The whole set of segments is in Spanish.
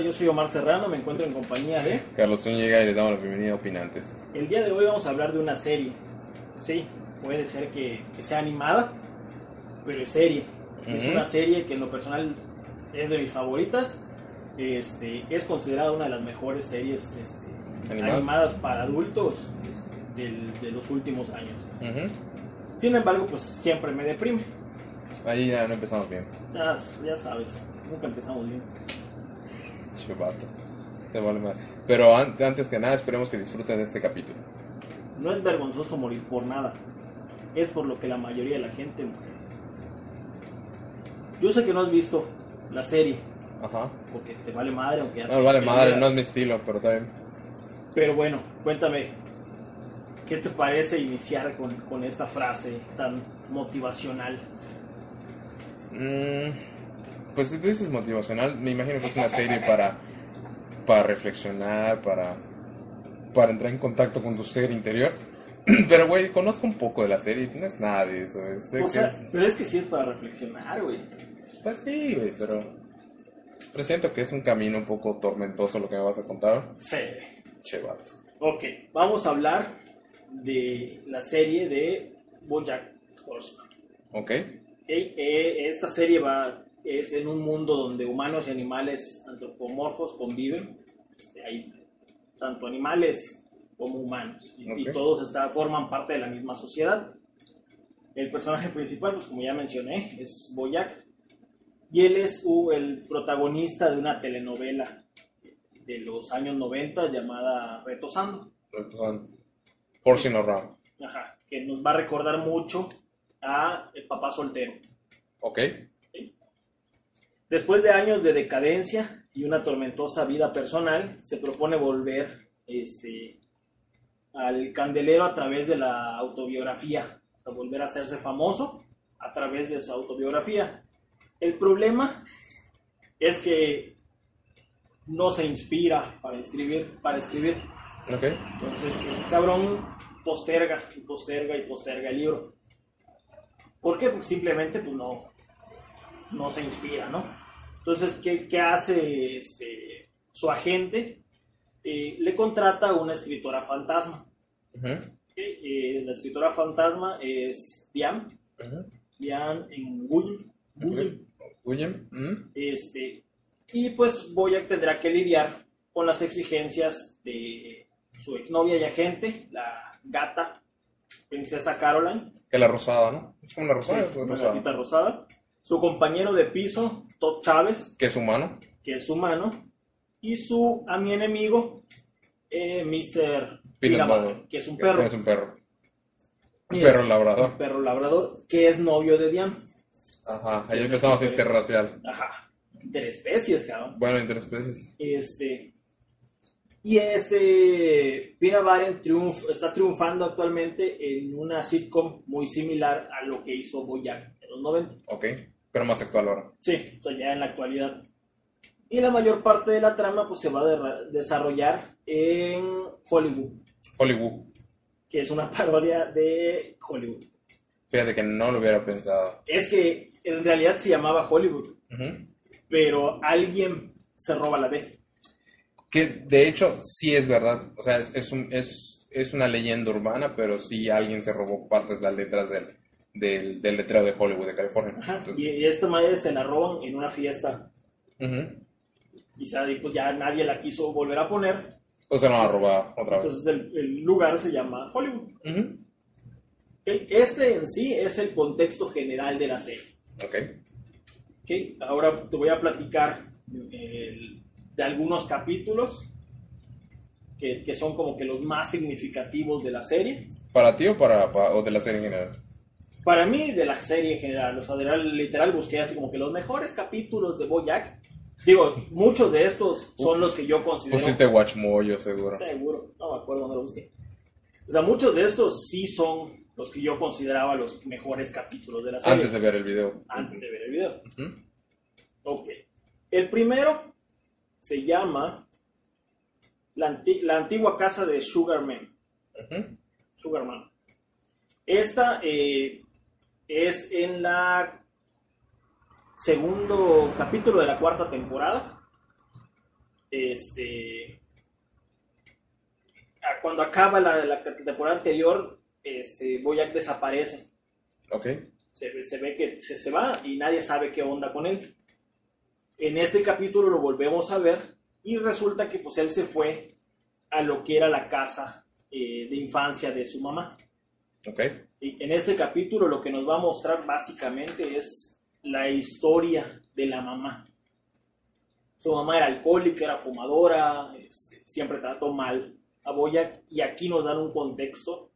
Hola, yo soy Omar Serrano, me encuentro en compañía de... Carlos Zúñiga y les damos la bienvenida a Opinantes. El día de hoy vamos a hablar de una serie. Sí, puede ser que, que sea animada, pero es serie. Es Ujú. una serie que en lo personal es de mis favoritas. Este, es considerada una de las mejores series este, ¿Animada? animadas para adultos este, del- de los últimos años. Ujú. Sin embargo, pues siempre me deprime. Ahí ya no empezamos bien. Ya, ya sabes, nunca empezamos bien. Chivato. Te vale madre. Pero an- antes que nada, esperemos que disfruten de este capítulo. No es vergonzoso morir por nada. Es por lo que la mayoría de la gente muere. Yo sé que no has visto la serie, Ajá. porque te vale madre, aunque ya No, te- vale te madre, no es mi estilo, pero bien. Pero bueno, cuéntame, ¿qué te parece iniciar con, con esta frase tan motivacional? Mm, pues si tú dices motivacional, me imagino que es una serie para, para reflexionar, para, para entrar en contacto con tu ser interior. Pero, güey, conozco un poco de la serie, no es nada de eso. Es, O sea, es- pero es que sí es para reflexionar, güey. pues sí, güey, pero, pero siento que es un camino un poco tormentoso lo que me vas a contar. Sí. Che, vato. Ok, vamos a hablar de la serie de Bojack Horseman. ¿Ok? Ok, eh, esta serie va, es en un mundo donde humanos y animales antropomorfos conviven. Este, hay tanto animales como humanos. Y, todos está- forman parte de la misma sociedad. El personaje principal, pues como ya mencioné, es Boyac. Y él es uh, el protagonista de una telenovela de los años 90 llamada Retosando. Forcing around. Ajá, que nos va a recordar mucho a El Papá Soltero. ¿Ok? Después de años de decadencia y una tormentosa vida personal, se propone volver este, al candelero a través de la autobiografía, a volver a hacerse famoso a través de su autobiografía. El problema es que no se inspira para escribir, para escribir. Entonces, este cabrón posterga y posterga y posterga el libro. ¿Por qué? Porque simplemente pues, no, no se inspira, ¿no? Entonces, ¿qué, qué hace este, su agente? Eh, le contrata a una escritora fantasma. Eh, la escritora fantasma es Diane, ujú. Diane Nguyen. Nguyen. William. ujú. Este, y pues Boyack tendrá que lidiar con las exigencias de su exnovia y agente, la gata princesa Caroline, Que la rosada, ¿no? Es como una sí, rosada. es una rosada. gatita rosada, su compañero de piso, Todd Chávez, Que es humano. que es humano, y su a mi enemigo, eh, Mr. Piramar, que es un Que perro. Es un perro. Un perro es- labrador. Un perro labrador, que es novio de Diane. Ajá. Ahí empezamos interracial. Ajá, interespecies, cabrón. Bueno, interespecies. Este. Y este. Pina Baren triunf, está triunfando actualmente en una sitcom muy similar a lo que hizo Boyack en los 90. Ok. Pero más actual ahora. Sí, o sea, ya en la actualidad. Y la mayor parte de la trama pues, se va a derra- desarrollar en Hollywood, Hollywood. que es una parodia de Hollywood. Fíjate que no lo hubiera pensado. Es que en realidad se llamaba Hollywood, Ujú. pero alguien se roba la D. Que de hecho sí es verdad. O sea, es, es un, es, es una leyenda urbana, pero sí alguien se robó partes de las letras del, del, del letrero de Hollywood de California. Ajá, Entonces, Y, y esta madre se la roban en una fiesta. Y sabe, pues ya nadie la quiso volver a poner. O sea, no la roba otra vez. Entonces el, el lugar se llama Hollywood. Este en sí es el contexto general de la serie. Ok. ¿ok? Ahora te voy a platicar eh, de algunos capítulos que, que son como que los más significativos de la serie. ¿Para ti o, para, pa- o de la serie en general? Para mí, de la serie en general, o sea, literal busqué así como que los mejores capítulos de Bojack. Digo, muchos de estos son los que yo considero. Pusiste Watchmoyo, seguro. Seguro, no me acuerdo dónde lo busqué. O sea, muchos de estos sí son los que yo consideraba los mejores capítulos de la serie. Antes de ver el video. antes de ver el video. Ujú. Ok. El primero se llama La, anti- la antigua casa de Sugarman. Sugarman. Esta eh, es en la segundo capítulo de la cuarta temporada. este, cuando acaba la, la temporada anterior, este, Boyack desaparece. Ok. Se, se ve que se, se, va y nadie sabe qué onda con él. En este capítulo lo volvemos a ver y resulta que pues él se fue a lo que era la casa eh, de infancia de su mamá. Ok. Y en este capítulo lo que nos va a mostrar básicamente es la historia de la mamá. Su mamá era alcohólica, era fumadora, este, siempre trató mal a Boyack y aquí nos dan un contexto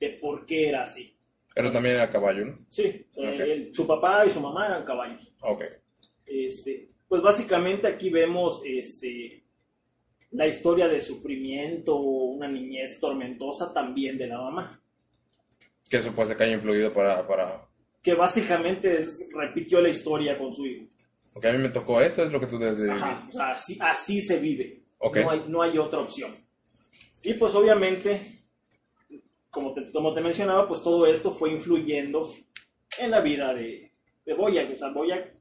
de por qué era así. Pero también era caballo, ¿no? Sí, Okay. él- su papá y su mamá eran caballos. Ok. Este, pues básicamente aquí vemos este, la historia de sufrimiento, una niñez tormentosa también de la mamá, Que eso puede ser que haya influido para, para... que básicamente es- repitió la historia con su hijo. Porque a mí me tocó esto, es lo que tú debes de Ajá, o sea, así, así se vive. Ok. No, hay, no hay otra opción. Y pues obviamente, como te, como te mencionaba, pues todo esto fue influyendo en la vida de, de Boyack. O sea, Boyack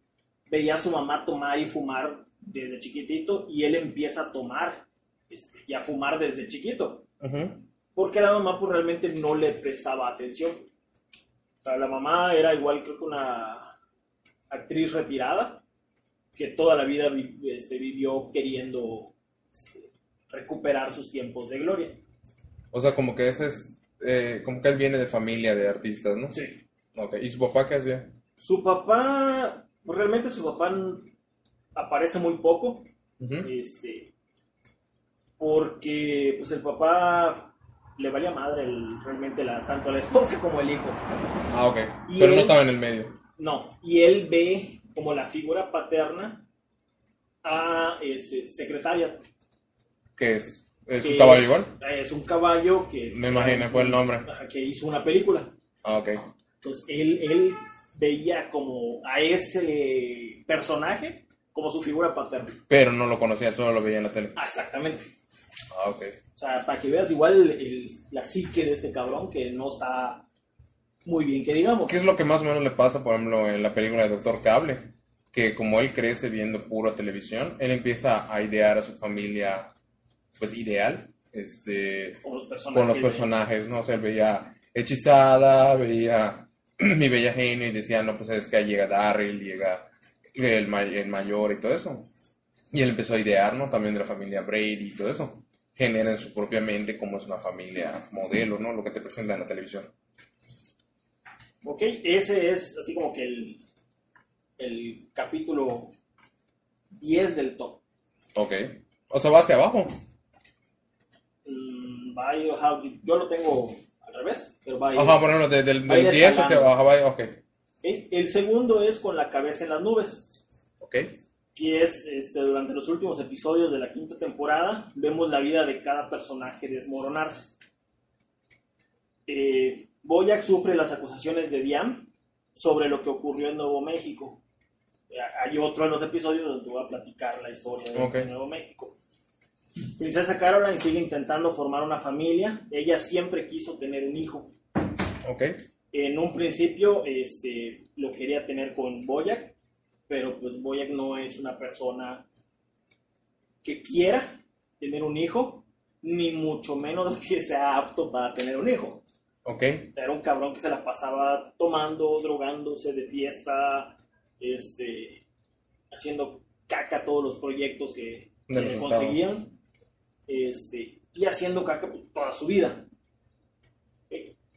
veía a su mamá tomar y fumar desde chiquitito y él empieza a tomar este, y a fumar desde chiquito. Ujú. Porque la mamá pues realmente no le prestaba atención. O sea, la mamá era igual creo que una actriz retirada que toda la vida vi- este, vivió queriendo este, recuperar sus tiempos de gloria. O sea, como que ese es... eh, como que él viene de familia de artistas, ¿no? Sí. Ok. ¿Y su papá qué hacía? Su papá, pues realmente su papá aparece muy poco, este, porque pues el papá le valía madre el- realmente la, tanto a la esposa como al hijo. Ah, ok. Y Pero él- no estaba en el medio. No, y él ve como la figura paterna a este, secretaria. ¿Qué es? ¿Es un caballo es- igual? Es un caballo que... Me imagino, fue el nombre. Que hizo una película. Ah, ok. Entonces él, él veía como a ese personaje como su figura paterna. Pero no lo conocía, solo lo veía en la tele. Exactamente. Ah, ok. O sea, para que veas igual el- la psique de este cabrón que no está muy bien, que digamos. ¿Qué es lo que más o menos le pasa, por ejemplo, en la película de Doctor Cable? Que como él crece viendo pura televisión, él empieza a idear a su familia, pues ideal, este, Con los personajes. con los de- personajes, ¿no? O sea, él veía Hechizada, veía Mi Bella Genio y decía, no, pues es que ahí llega Darryl, llega el, el mayor y todo eso. Y él empezó a idear, ¿no? También de la familia Brady y todo eso. Genera en su propia mente como es una familia modelo, ¿no? Lo que te presenta en la televisión. Ok, ese es así como que el, el capítulo 10 del top. Ok. O sea, va hacia abajo. Mm, va a ir, ajá, yo lo tengo al revés, pero va a ir. Ajá, por ejemplo, de- del, Va a ir del 10 hacia abajo, va. Ok, El segundo es con la cabeza en las nubes, Ok. Que es este, durante los últimos episodios de la quinta temporada, vemos la vida de cada personaje desmoronarse. Eh, Boyack sufre las acusaciones de Diam sobre lo que ocurrió en Nuevo México. Eh, Hay otro en los episodios donde voy a platicar la historia de, Ok. de Nuevo México. Princesa Caroline sigue intentando formar una familia. Ella siempre quiso tener un hijo. Ok. En un principio este, lo quería tener con Boyack, pero pues Boyack no es una persona que quiera tener un hijo, ni mucho menos que sea apto para tener un hijo. Ok. O sea, era un cabrón que se la pasaba tomando, drogándose de fiesta, este, haciendo caca todos los proyectos que, que los estados. conseguían, este, y haciendo caca toda su vida.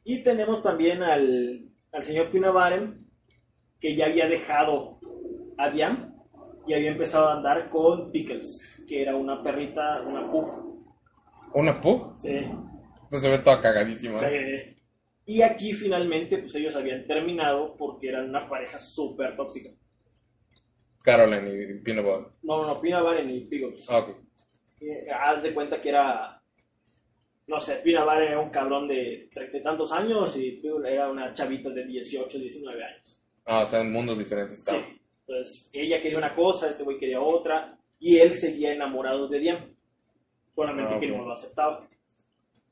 Y tenemos también al, al señor Pinabaren, que ya había dejado a Diam y había empezado a andar con Pickles, que era una perrita, una pug. ¿Una pug? Sí. Pues se ve toda cagadísima. Sí. Y aquí finalmente, pues ellos habían terminado porque eran una pareja súper tóxica. Caroline y Peanut Butter. No, no, Pina Baren y Pickles. Ah, ok. Eh, Haz de cuenta que era, no sé, Pina Baren era un cabrón de treinta y tantos años y Pickles era una chavita de 18, 19 años. Ah, o sea, en mundos diferentes. Sí. Entonces, ella quería una cosa, este güey quería otra, y él seguía enamorado de Diane. Solamente Ah, que ok. no lo aceptaba.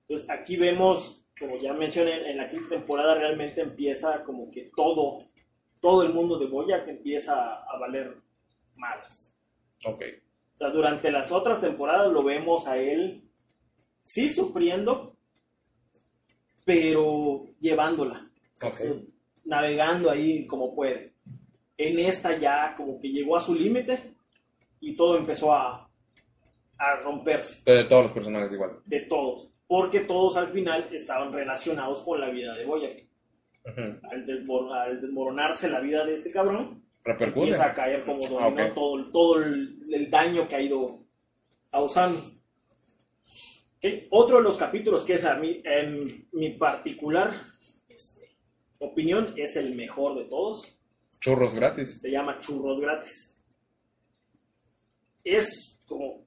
Entonces, aquí vemos, como ya mencioné, en la quinta temporada realmente empieza como que todo, todo el mundo de Boyack empieza a valer malas. Ok. O sea, durante las otras temporadas lo vemos a él sí sufriendo, pero llevándola. Ok. O sea, navegando ahí como puede. En esta ya como que llegó a su límite y todo empezó a, a romperse De todos los personajes igual. de todos, porque todos al final estaban relacionados con la vida de Boyack. Al, desmor- al desmoronarse la vida de este cabrón, Repercute. empieza a caer como dominó Ah, ok. todo, todo el, el daño que ha ido causando. Otro de los capítulos que es a mí, en mi particular este, opinión, es el mejor de todos, Churros gratis. se llama Churros Gratis. Es como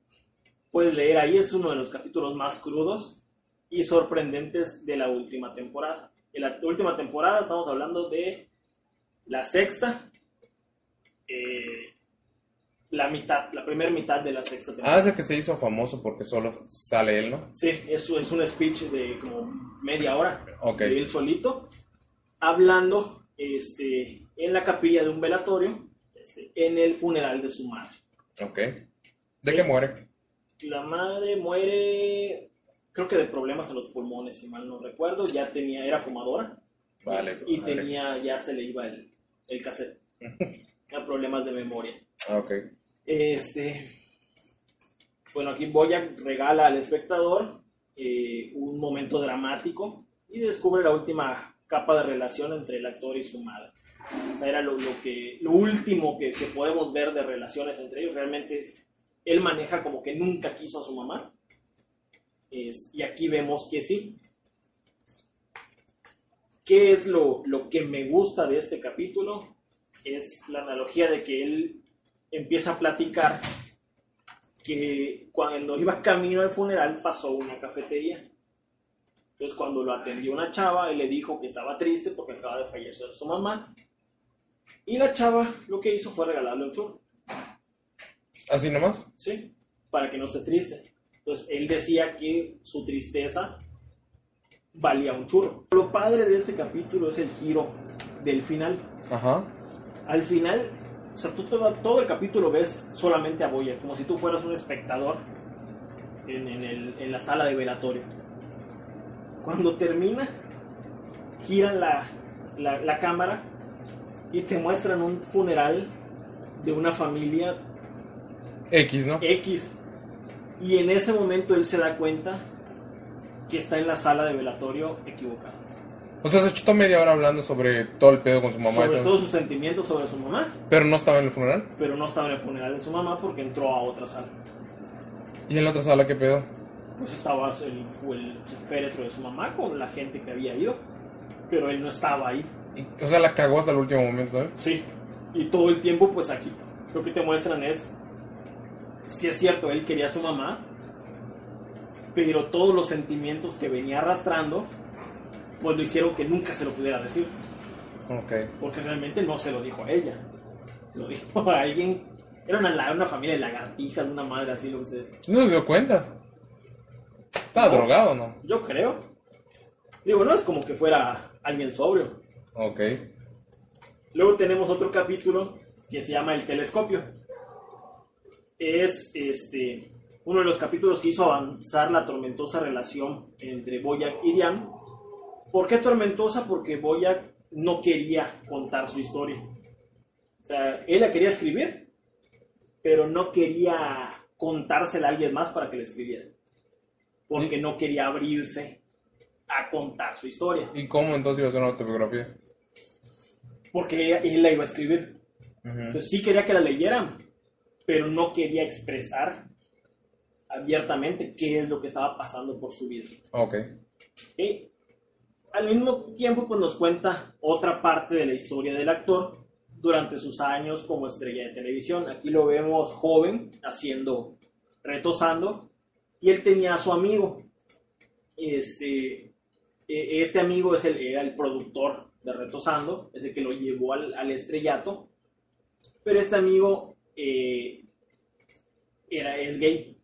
puedes leer ahí, es uno de los capítulos más crudos y sorprendentes de la última temporada. En la última temporada estamos hablando de la sexta, eh, la mitad, la primera mitad de la sexta Ah, temporada. es el que se hizo famoso porque solo sale él, ¿no? Sí, eso es un speech de como media hora Ok. de él solito, hablando este, en la capilla de un velatorio este, en el funeral de su madre. Ok. ¿De qué muere? La madre muere, creo que de problemas en los pulmones, si mal no recuerdo, ya tenía, era fumadora Vale. y vale. tenía, ya se le iba el, el cassette, tenía problemas de memoria. Ah, ok. Este, bueno, aquí Boya regala al espectador eh, un momento dramático y descubre la última capa de relación entre el actor y su madre. O sea, era lo, lo que, lo último que, que podemos ver de relaciones entre ellos. Realmente él maneja como que nunca quiso a su mamá. Es- y aquí vemos que sí. ¿Qué es lo, lo que me gusta de este capítulo? Es la analogía de que él empieza a platicar que cuando iba camino al funeral pasó una cafetería. Entonces cuando lo atendió una chava, él le dijo que estaba triste porque acaba de fallecer su mamá. Y la chava lo que hizo fue regalarle un churro, ¿Así nomás? ¿sí? Para que no esté triste. Entonces él decía que su tristeza valía un churro. Lo padre de este capítulo es el giro del final. Ajá. Al final, o sea, tú todo, todo el capítulo ves solamente a Boyer, como si tú fueras un espectador en, en el- en la sala de velatorio. Cuando termina, giran la, la- la cámara y te muestran un funeral de una familia X, ¿no? X. Y en ese momento él se da cuenta que está en la sala de velatorio equivocado. O sea, se chutó media hora hablando sobre todo el pedo con su mamá y Sobre todo. todos sus sentimientos sobre su mamá, Pero no estaba en el funeral. pero no estaba en el funeral de su mamá porque entró a otra sala. ¿Y en la otra sala qué pedo? pues estaba el, el féretro de su mamá con la gente que había ido, pero él no estaba ahí. Y- o sea, la cagó hasta el último momento, ¿eh? Sí, y todo el tiempo pues aquí lo que te muestran es, si es cierto, él quería a su mamá, pero todos los sentimientos que venía arrastrando, pues lo hicieron que nunca se lo pudiera decir, Ok. porque realmente no se lo dijo a ella, se lo dijo a alguien, era una, una familia de lagartijas, una madre así, lo que sea. No se dio cuenta. Estaba No. drogado, ¿no? Yo creo. Digo, no es como que fuera alguien sobrio. Ok. Luego tenemos otro capítulo que se llama El Telescopio. Es este uno de los capítulos que hizo avanzar la tormentosa relación entre Boyac y Diane. ¿Por qué tormentosa? Porque Boyac no quería contar su historia. O sea, él la quería escribir, pero no quería contársela a alguien más para que la escribiera. Porque no quería abrirse a contar su historia. ¿Y cómo entonces iba a ser una autobiografía? Porque ella- él la iba a escribir. Entonces sí quería que la leyeran, pero no quería expresar abiertamente qué es lo que estaba pasando por su vida. Ok. Y al mismo tiempo pues nos cuenta otra parte de la historia del actor durante sus años como estrella de televisión. Aquí lo vemos joven, haciendo, retosando, y él tenía a su amigo. Este, eh, este amigo es el, era el productor de Retosando, es el que lo llevó al, al estrellato, pero este amigo eh, era, es gay.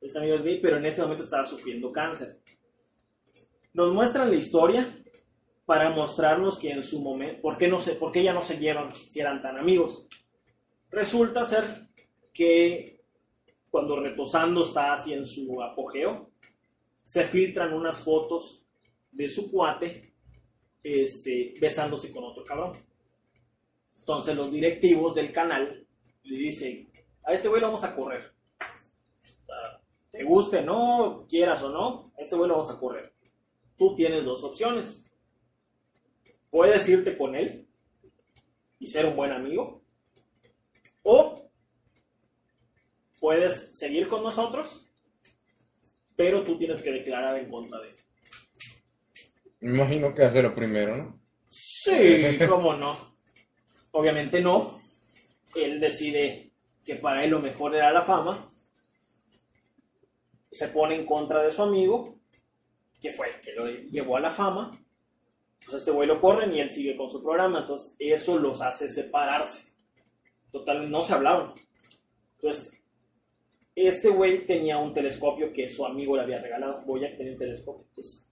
Este amigo es gay, pero en este momento estaba sufriendo cáncer. Nos muestran la historia para mostrarnos que en su momento, ¿por qué, no se, ¿por ya no se llevan si eran tan amigos? Resulta ser que cuando Retosando está así en su apogeo, se filtran unas fotos de su cuate este, besándose con otro cabrón. Entonces los directivos del canal le dicen, a este güey lo vamos a correr. Te guste, no, quieras o no, a este güey lo vamos a correr. Tú tienes dos opciones. Puedes irte con él y ser un buen amigo. O puedes seguir con nosotros, pero tú tienes que declarar en contra de él. Me imagino que hace lo primero, ¿no? Sí, cómo no. Obviamente no. Él decide que para él lo mejor era la fama. Se pone en contra de su amigo, que fue el que lo llevó a la fama. Pues este güey lo corren y él sigue con su programa. Entonces, eso los hace separarse. Total, no se hablaban. Entonces, este güey tenía un telescopio que su amigo le había regalado. Voy a tener un telescopio. Entonces,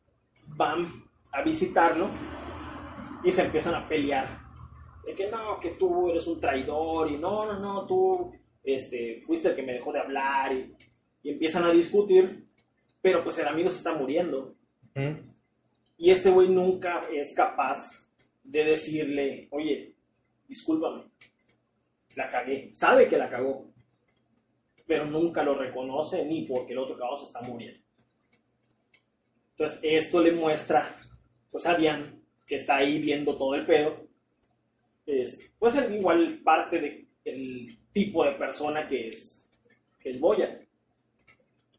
van a visitarlo y se empiezan a pelear. De que no, que tú eres un traidor y no, no, no, tú este, fuiste el que me dejó de hablar y, y empiezan a discutir, pero pues el amigo se está muriendo. ¿Mm? Y este güey nunca es capaz de decirle, oye, discúlpame, la cagué. Sabe que la cagó, pero nunca lo reconoce ni porque el otro cabrón se está muriendo. Entonces, esto le muestra pues a Diane, que está ahí viendo todo el pedo, es, pues es igual parte del tipo de persona que es, que es Boya.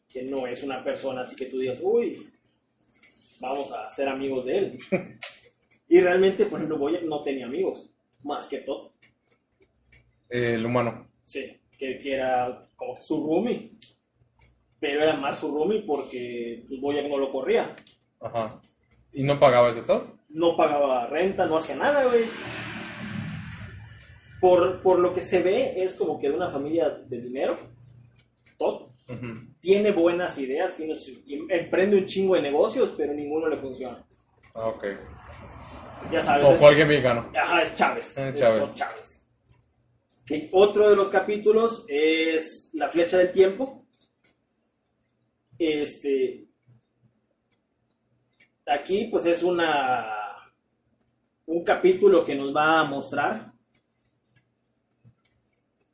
Que no es una persona así que tú digas, uy, vamos a ser amigos de él. y realmente, por ejemplo, Boya no tenía amigos, más que todo. El humano. Sí, que, que era como que su roomie. Pero era más su roomie porque pues, Boya no lo corría. Ajá. ¿Y no pagaba ese todo? no pagaba renta, no hacía nada, güey. Por, por lo que se ve, es como que de una familia de dinero, todo. Tiene buenas ideas, tiene, emprende un chingo de negocios, pero ninguno le funciona. Ah, ok. Ya sabes. Como es- cualquier mexicano. Ajá, es Chávez. Eh, es Chávez. Otro de los capítulos es La flecha del tiempo. Este. Aquí, pues es una. Un capítulo que nos va a mostrar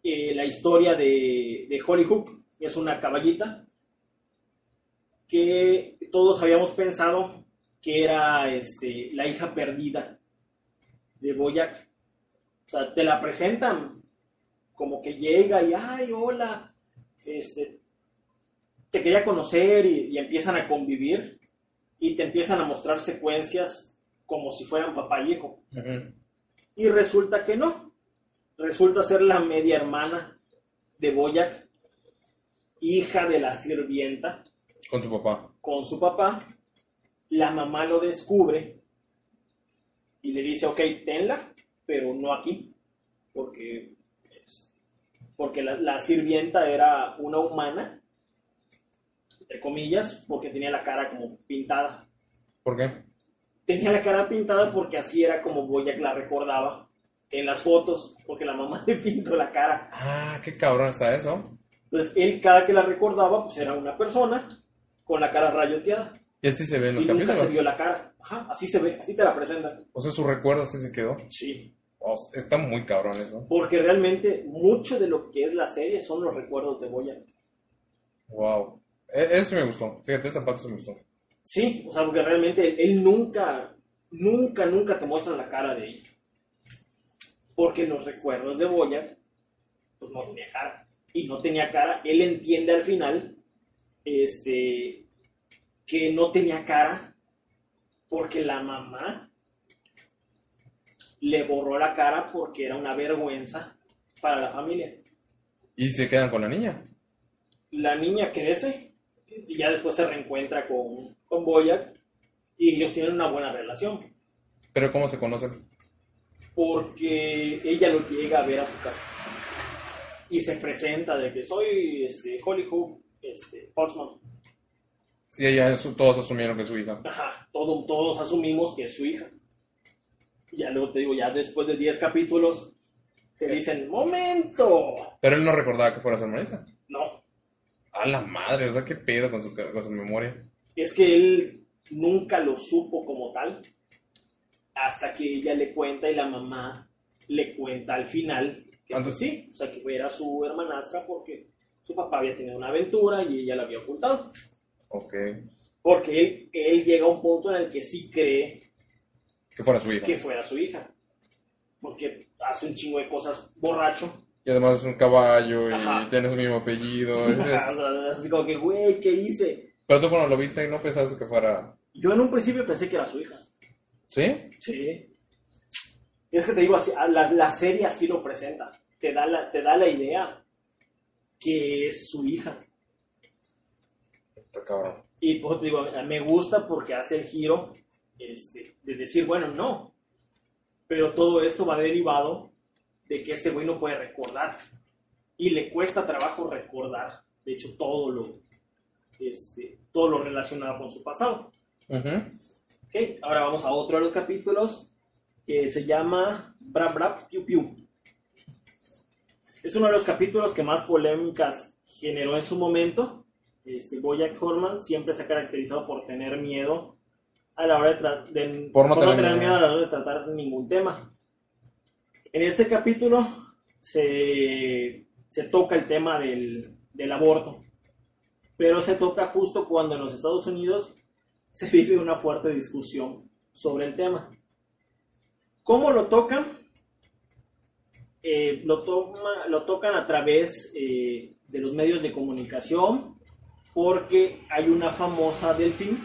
eh, la historia de, de Holly Hook. Es una caballita que todos habíamos pensado que era este, la hija perdida de Boyac. O sea, te la presentan como que llega y, ay, hola, este, te quería conocer y, y empiezan a convivir y te empiezan a mostrar secuencias como si fueran papá y hijo. Y resulta que no. Resulta ser la media hermana de Boyac, hija de la sirvienta Con su papá. con su papá. La mamá lo descubre y le dice, ok, tenla, pero no aquí, porque, porque la, la sirvienta era una humana, entre comillas, porque tenía la cara como pintada. ¿Por qué? Tenía la cara pintada porque así era como Boyac la recordaba en las fotos, porque la mamá le pintó la cara. Ah, qué cabrón está eso. Entonces, él cada que la recordaba, pues era una persona con la cara rayoteada. Y así se ve en los Y nunca se capítulos. vio la cara. Ajá, así se ve, así te la presentan. O sea, su recuerdo así se quedó. Sí. Oh, está muy cabrón eso. Porque realmente mucho de lo que es la serie son los recuerdos de Boya. Wow. E- Eso sí me gustó. Fíjate, esa parte me gustó. Sí, o sea, porque realmente él, él nunca, nunca, nunca te muestra la cara de ella. Porque en los recuerdos de Boya, pues no tenía cara. Y no tenía cara, él entiende al final, este, que no tenía cara porque la mamá le borró la cara porque era una vergüenza para la familia. Y se quedan con la niña. la niña crece y ya después se reencuentra con, con Boyac y ellos tienen una buena relación Pero ¿cómo se conocen? porque ella lo llega a ver a su casa y se presenta de que soy este, Holly Hook, este. Y ella, todos asumieron que es su hija. Ajá, todo, todos asumimos que es su hija. Ya luego te digo, ya después de 10 capítulos te dicen, momento. Pero él no recordaba que fuera su hermanita. No, la madre, o sea, qué pedo con su, con su memoria. Es que él nunca lo supo como tal, hasta que ella le cuenta y la mamá le cuenta al final que pues sí, o sea, que era su hermanastra porque su papá había tenido una aventura y ella la había ocultado. Ok. Porque él, él llega a un punto en el que sí cree Que fuera su hija. que fuera su hija. Porque hace un chingo de cosas borracho. Y además es un caballo y Ajá. tiene su mismo apellido. es- Así como que, güey, ¿qué hice? Pero tú cuando lo viste no pensaste que fuera... Yo en un principio pensé que era su hija. ¿Sí? Sí. Y es que te digo, así, la, la serie así lo presenta. Te da, la, te da la idea que es su hija. Está cabrón. Y pues te digo, me gusta porque hace el giro este, de decir, bueno, no. Pero todo esto va derivado de que este güey no puede recordar. Y le cuesta trabajo recordar, de hecho, todo lo, este, todo lo relacionado con su pasado. Ujú. Ok, ahora vamos a otro de los capítulos que se llama Bra Bra Piu Piu. Es uno de los capítulos que más polémicas generó en su momento. Este, Bojack Horseman siempre se ha caracterizado por tener miedo a la hora de, de- Por no tener miedo. miedo a la hora de tratar ningún tema. En este capítulo se, se toca el tema del, del aborto, pero se toca justo cuando en los Estados Unidos se vive una fuerte discusión sobre el tema. ¿Cómo lo tocan? Eh, lo, toma- lo tocan a través eh, de los medios de comunicación porque hay una famosa delfín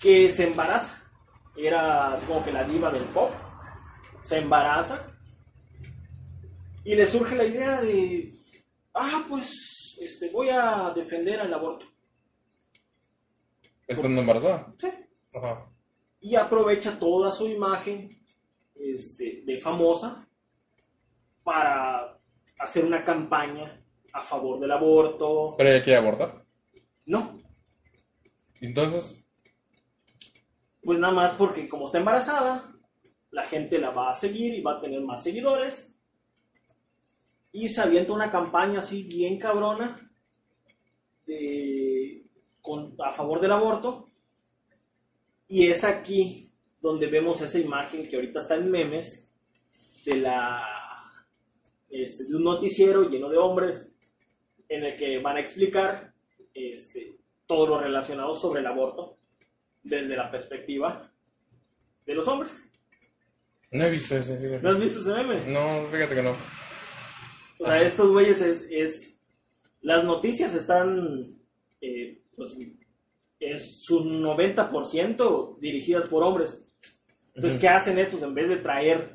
que se embaraza. Era como que la diva del pop. Se embaraza y le surge la idea de, ah, pues este, voy a defender al aborto. ¿Estando embarazada? Sí. Ajá. y aprovecha toda su imagen este, de famosa para hacer una campaña a favor del aborto. Pero ella quiere abortar. No, Entonces, pues nada más porque como está embarazada, la gente la va a seguir y va a tener más seguidores. Y se avienta una campaña así bien cabrona a favor del aborto. Y es aquí donde vemos esa imagen que ahorita está en memes de la este, de un noticiero lleno de hombres en el que van a explicar este, todo lo relacionado sobre el aborto desde la perspectiva de los hombres. No he visto ese, fíjate. ¿No has visto ese meme? No, fíjate que no. O sea, estos güeyes es, es- Las noticias están. eh, pues, es su 90% dirigidas por hombres. Entonces. ¿qué hacen estos? En vez de traer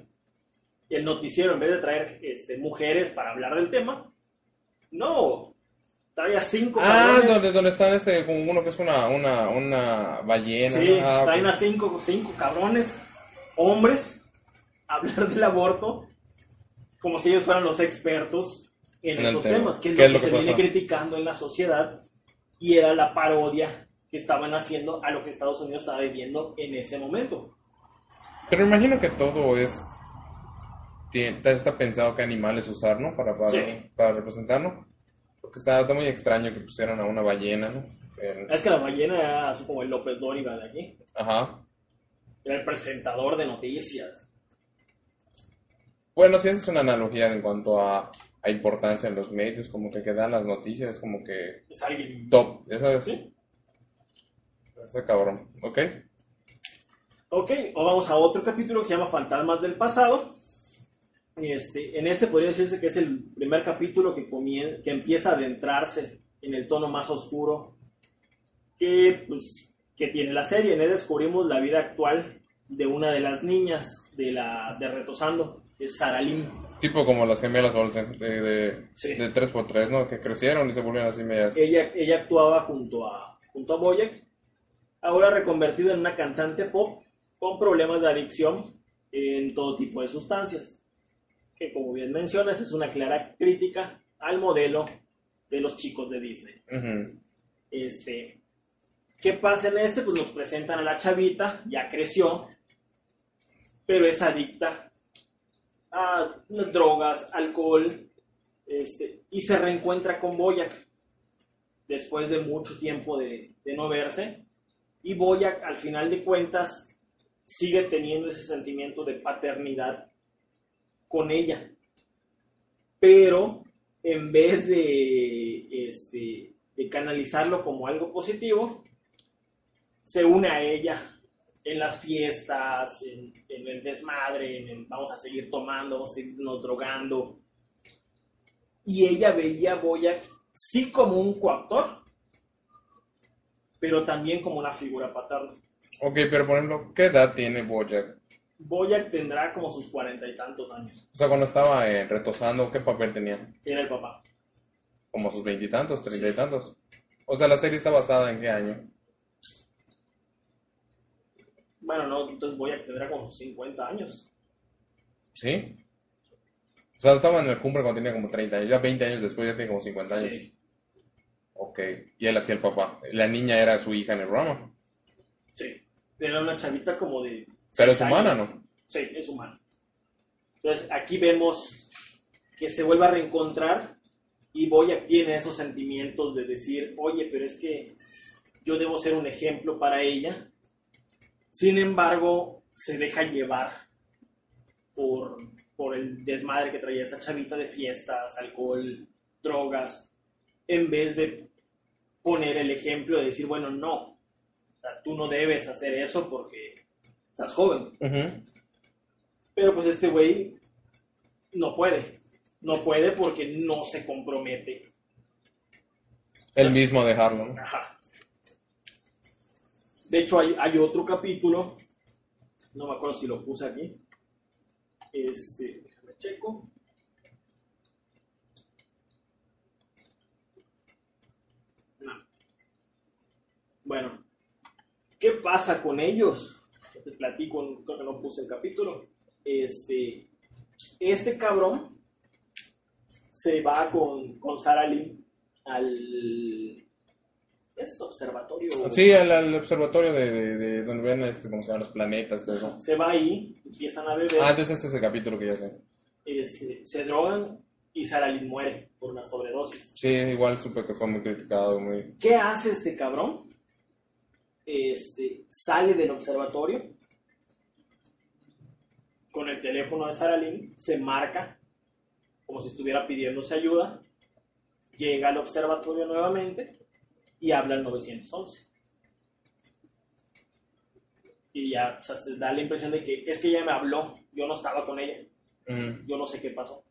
el noticiero, en vez de traer este, mujeres para hablar del tema, no. Trae a cinco Ah, donde, donde están este, como uno que es una, una, una ballena. Sí. Ah, traen a cinco, cinco cabrones, hombres, hablar del aborto, como si ellos fueran los expertos en, esos tema. temas, que es ¿Qué lo es que se que viene criticando en la sociedad y era la parodia que estaban haciendo a lo que Estados Unidos estaba viviendo en ese momento. Pero imagino que todo es. está pensado qué animales usar, ¿no? Para, para, Sí. para representarlo. Porque está, está muy extraño que pusieran a una ballena, ¿no? Es que la ballena era así como el López Dóriga de aquí, Ajá. era el presentador de noticias. Bueno, si esa es una analogía en cuanto a, a importancia en los medios, como que, que dan las noticias, como que Es alguien top, ya sabes. ¿Sí? Ese cabrón, ¿ok? Ok, o vamos a otro capítulo que se llama Fantasmas del Pasado. Este, en este podría decirse que es el primer capítulo que, comien- que empieza a adentrarse en el tono más oscuro que, pues, que tiene la serie. En él descubrimos la vida actual de una de las niñas de, la, de Retosando, es Sara Lim. Tipo como las gemelas Olsen, de, de, Sí. de 3x3, ¿no? Que crecieron y se volvieron así medias. Ella, ella actuaba junto a, junto a Boyack, ahora reconvertida en una cantante pop con problemas de adicción en todo tipo de sustancias, que como bien mencionas es una clara crítica al modelo de los chicos de Disney. Ujú. Este, ¿Qué pasa en este? Pues nos presentan a la chavita, ya creció, pero es adicta drogas, alcohol, este, y se reencuentra con Boyac después de mucho tiempo de, de no verse. Y Boyac, al final de cuentas, sigue teniendo ese sentimiento de paternidad con ella. Pero en vez de, este, de canalizarlo como algo positivo, se une a ella en las fiestas, en, en el desmadre, en el vamos a seguir tomando, vamos a seguirnos drogando. Y ella veía a Boyac sí como un coactor, pero también como una figura paterna. Ok, pero por ejemplo, ¿qué edad tiene Bojack? Boyac tendrá como sus cuarenta y tantos años. O sea, cuando estaba eh, retosando, ¿qué papel tenía? Era el papá. Como sus veintitantos, treinta y tantos. O sea, la serie está basada en qué año? Bueno, no, entonces Boyac tendrá como sus 50 años. ¿Sí? O sea, estaba en el cumbre cuando tenía como 30 años. Ya 20 años después ya tiene como 50 años. Sí. Ok. Y él hacía el papá. La niña era su hija en el programa. Sí. Era una chavita como de. Pero es humana, años. ¿no? Sí, es humana. Entonces aquí vemos que se vuelve a reencontrar y Boyac tiene esos sentimientos de decir, oye, pero es que yo debo ser un ejemplo para ella. Sin embargo, se deja llevar por, por el desmadre que traía esta chavita de fiestas, alcohol, drogas, en vez de poner el ejemplo de decir, bueno, no, o sea, tú no debes hacer eso porque estás joven. Pero pues este güey no puede. No puede porque no se compromete. Él mismo dejarlo, ¿no? Ajá. De hecho, hay, otro capítulo. No me acuerdo si lo puse aquí. Este, déjame checo. No. Bueno, ¿qué pasa con ellos? Te platico, creo que no puse el capítulo. Este, este cabrón se va con, con Sarah Lynn al es observatorio. Sí, al, al observatorio de, de, de donde ven este, cómo se llaman los planetas, todo eso. Se va ahí, empiezan a beber, Ah, entonces este es el capítulo que ya sé. este, se drogan y Sarah Lynn muere por una sobredosis. Sí, igual supe que fue muy criticado, muy... ¿Qué hace este cabrón? Este, sale del observatorio con el teléfono de Sarah Lynn, se marca como si estuviera pidiéndose ayuda, llega al observatorio nuevamente y habla al 911. Y ya o sea, se da la impresión de que es que ella me habló, yo no estaba con ella, Mm. yo no sé qué pasó.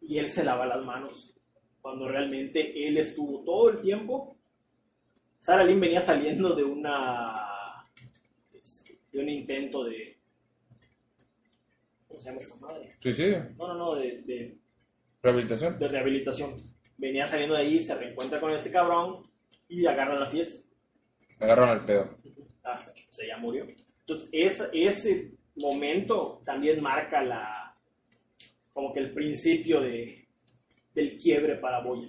Y él se lava las manos, cuando realmente él estuvo todo el tiempo. Sarah Lynn venía saliendo de una este, de un intento de ¿cómo se llama esta madre? Suicidio, No, no, no, de, de, rehabilitación. de rehabilitación. Venía saliendo de ahí, se reencuentra con este cabrón y agarra la fiesta Agarraron el pedo. hasta que se ya murió. Entonces, ese, ese momento también marca la como que el principio de, del quiebre para Boya.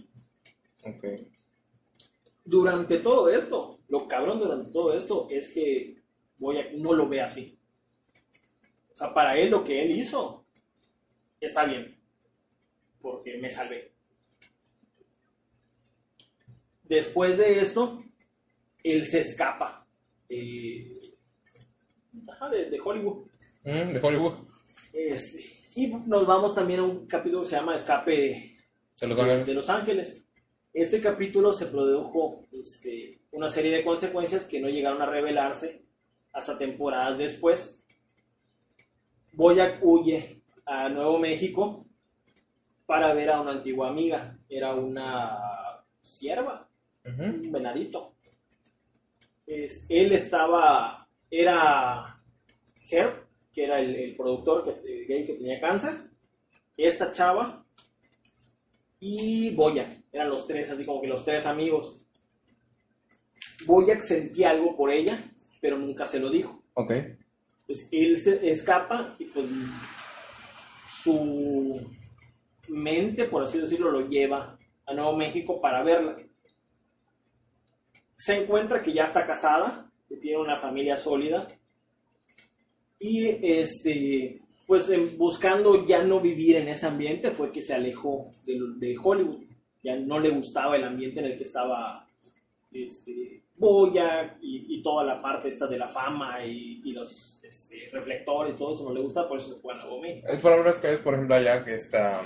Ok. Durante todo esto, lo cabrón durante todo esto es que Boya no lo ve así. O sea, para él lo que él hizo está bien, porque me salvé. Después de esto, él se escapa de, ajá, de- de Hollywood. Mm, de Hollywood. Este, y nos vamos también a un capítulo que se llama Escape De Los de- Ángeles. de Los Ángeles. Este capítulo se produjo este, una serie de consecuencias que no llegaron a revelarse hasta temporadas después. Boyac huye a Nuevo México para ver a una antigua amiga. Era una sierva, Ujú. un venadito. Es- él estaba, era Herb, que era el, el productor que, gay que tenía cáncer, esta chava y Boyac, eran los tres, así como que los tres amigos. Boyac sentía algo por ella, pero nunca se lo dijo. Ok. Pues él se escapa y pues su mente, por así decirlo, lo lleva a Nuevo México para verla. Se encuentra que ya está casada, que tiene una familia sólida y este pues buscando ya no vivir en ese ambiente fue que se alejó de, de Hollywood. Ya no le gustaba el ambiente en el que estaba este, Boya y, y toda la parte esta de la fama y, y los este, reflectores, todo eso no le gusta, por eso se fue a México. Es por ahora es que es, por ejemplo, allá que está,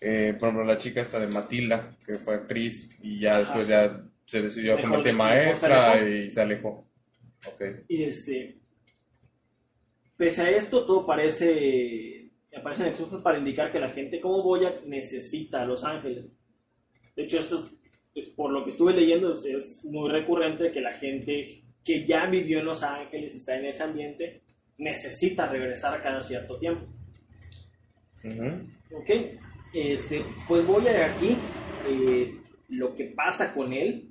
eh, por ejemplo, la chica esta de Matilda, que fue actriz y ya Ajá. después ya se decidió a convertir en se maestra y se alejó. Ok. Y este, pese a esto, todo parece, aparecen excusas para indicar que la gente como Boya necesita a Los Ángeles. De hecho, esto, por lo que estuve leyendo, es, muy recurrente que la gente que ya vivió en Los Ángeles, está en ese ambiente, necesita regresar cada cierto tiempo. Ujú. Ok, este, pues voy a aquí eh, lo que pasa con él.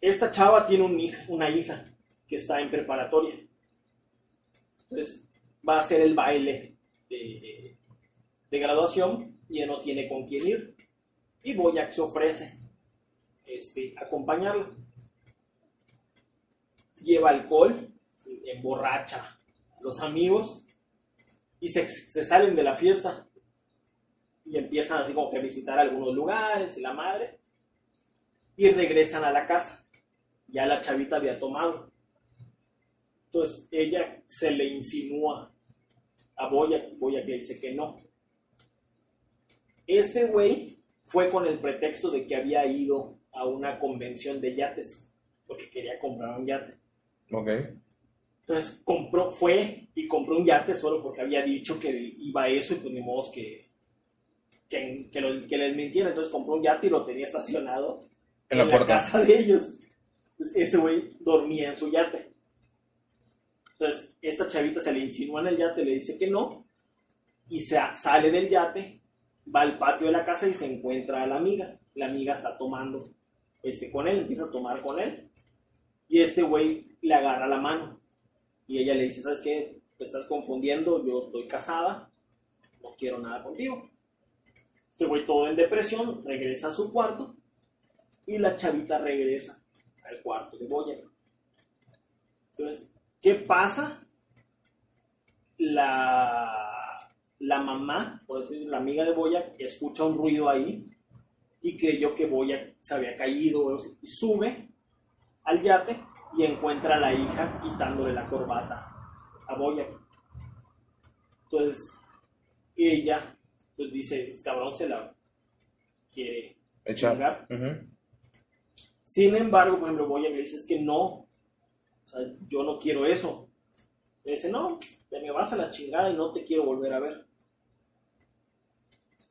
Esta chava tiene un hij- una hija que está en preparatoria. Entonces va a hacer el baile de, graduación y no tiene con quién ir. Y Boyac se ofrece este, acompañarla. Lleva alcohol, emborracha los amigos y se, se salen de la fiesta y empiezan así como que a visitar algunos lugares y la madre y regresan a la casa. Ya la chavita había tomado. Entonces ella se le insinúa a Boya, Boya que dice que no. Este güey fue con el pretexto de que había ido a una convención de yates, porque quería comprar un yate. Ok. Entonces compró, fue y compró un yate solo porque había dicho que iba a eso y pues ni modo que, que, que, lo- que les mintiera. Entonces compró un yate y lo tenía estacionado En la puerta. casa de ellos. Ese güey dormía en su yate. Entonces esta chavita se le insinúa en el yate, le dice que no y se sale del yate, va al patio de la casa y se encuentra a la amiga. La amiga está tomando este, con él, empieza a tomar con él. Y este güey le agarra la mano. Y ella le dice, ¿sabes qué? Te estás confundiendo, yo estoy casada, no quiero nada contigo. Este güey todo en depresión, regresa a su cuarto y la chavita regresa al cuarto de Boya. Entonces, ¿qué pasa? La, la mamá, por decir, la amiga de Boya, escucha un ruido ahí y creyó que Boya se había caído o algo así, y sube al yate y encuentra a la hija quitándole la corbata a Boya. Entonces, ella pues dice, "Este cabrón se la quiere Echar. chingar". Ujú. Sin embargo, por ejemplo, Boya me dice, es que no, o sea, yo no quiero eso. Me dice, no, te me vas a la chingada y no te quiero volver a ver.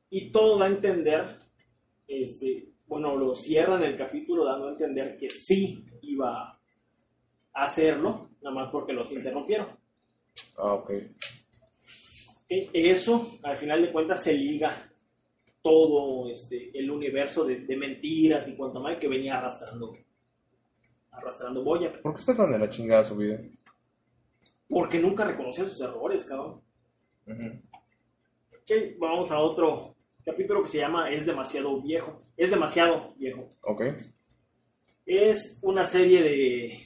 Y todo da a entender, este, bueno, lo cierran el capítulo dando a entender que sí iba a hacerlo, nada más porque los interrumpieron. Ah, ok. Ok, Eso, al final de cuentas, se liga todo este, el universo de, de mentiras y cuanto más que venía arrastrando, arrastrando Boyac. ¿Por qué está tan de la chingada su vida? Porque nunca reconocía sus errores, cabrón. Ujú. Ok, vamos a otro capítulo que se llama Es demasiado viejo. Es demasiado viejo. Ok. Es una serie de.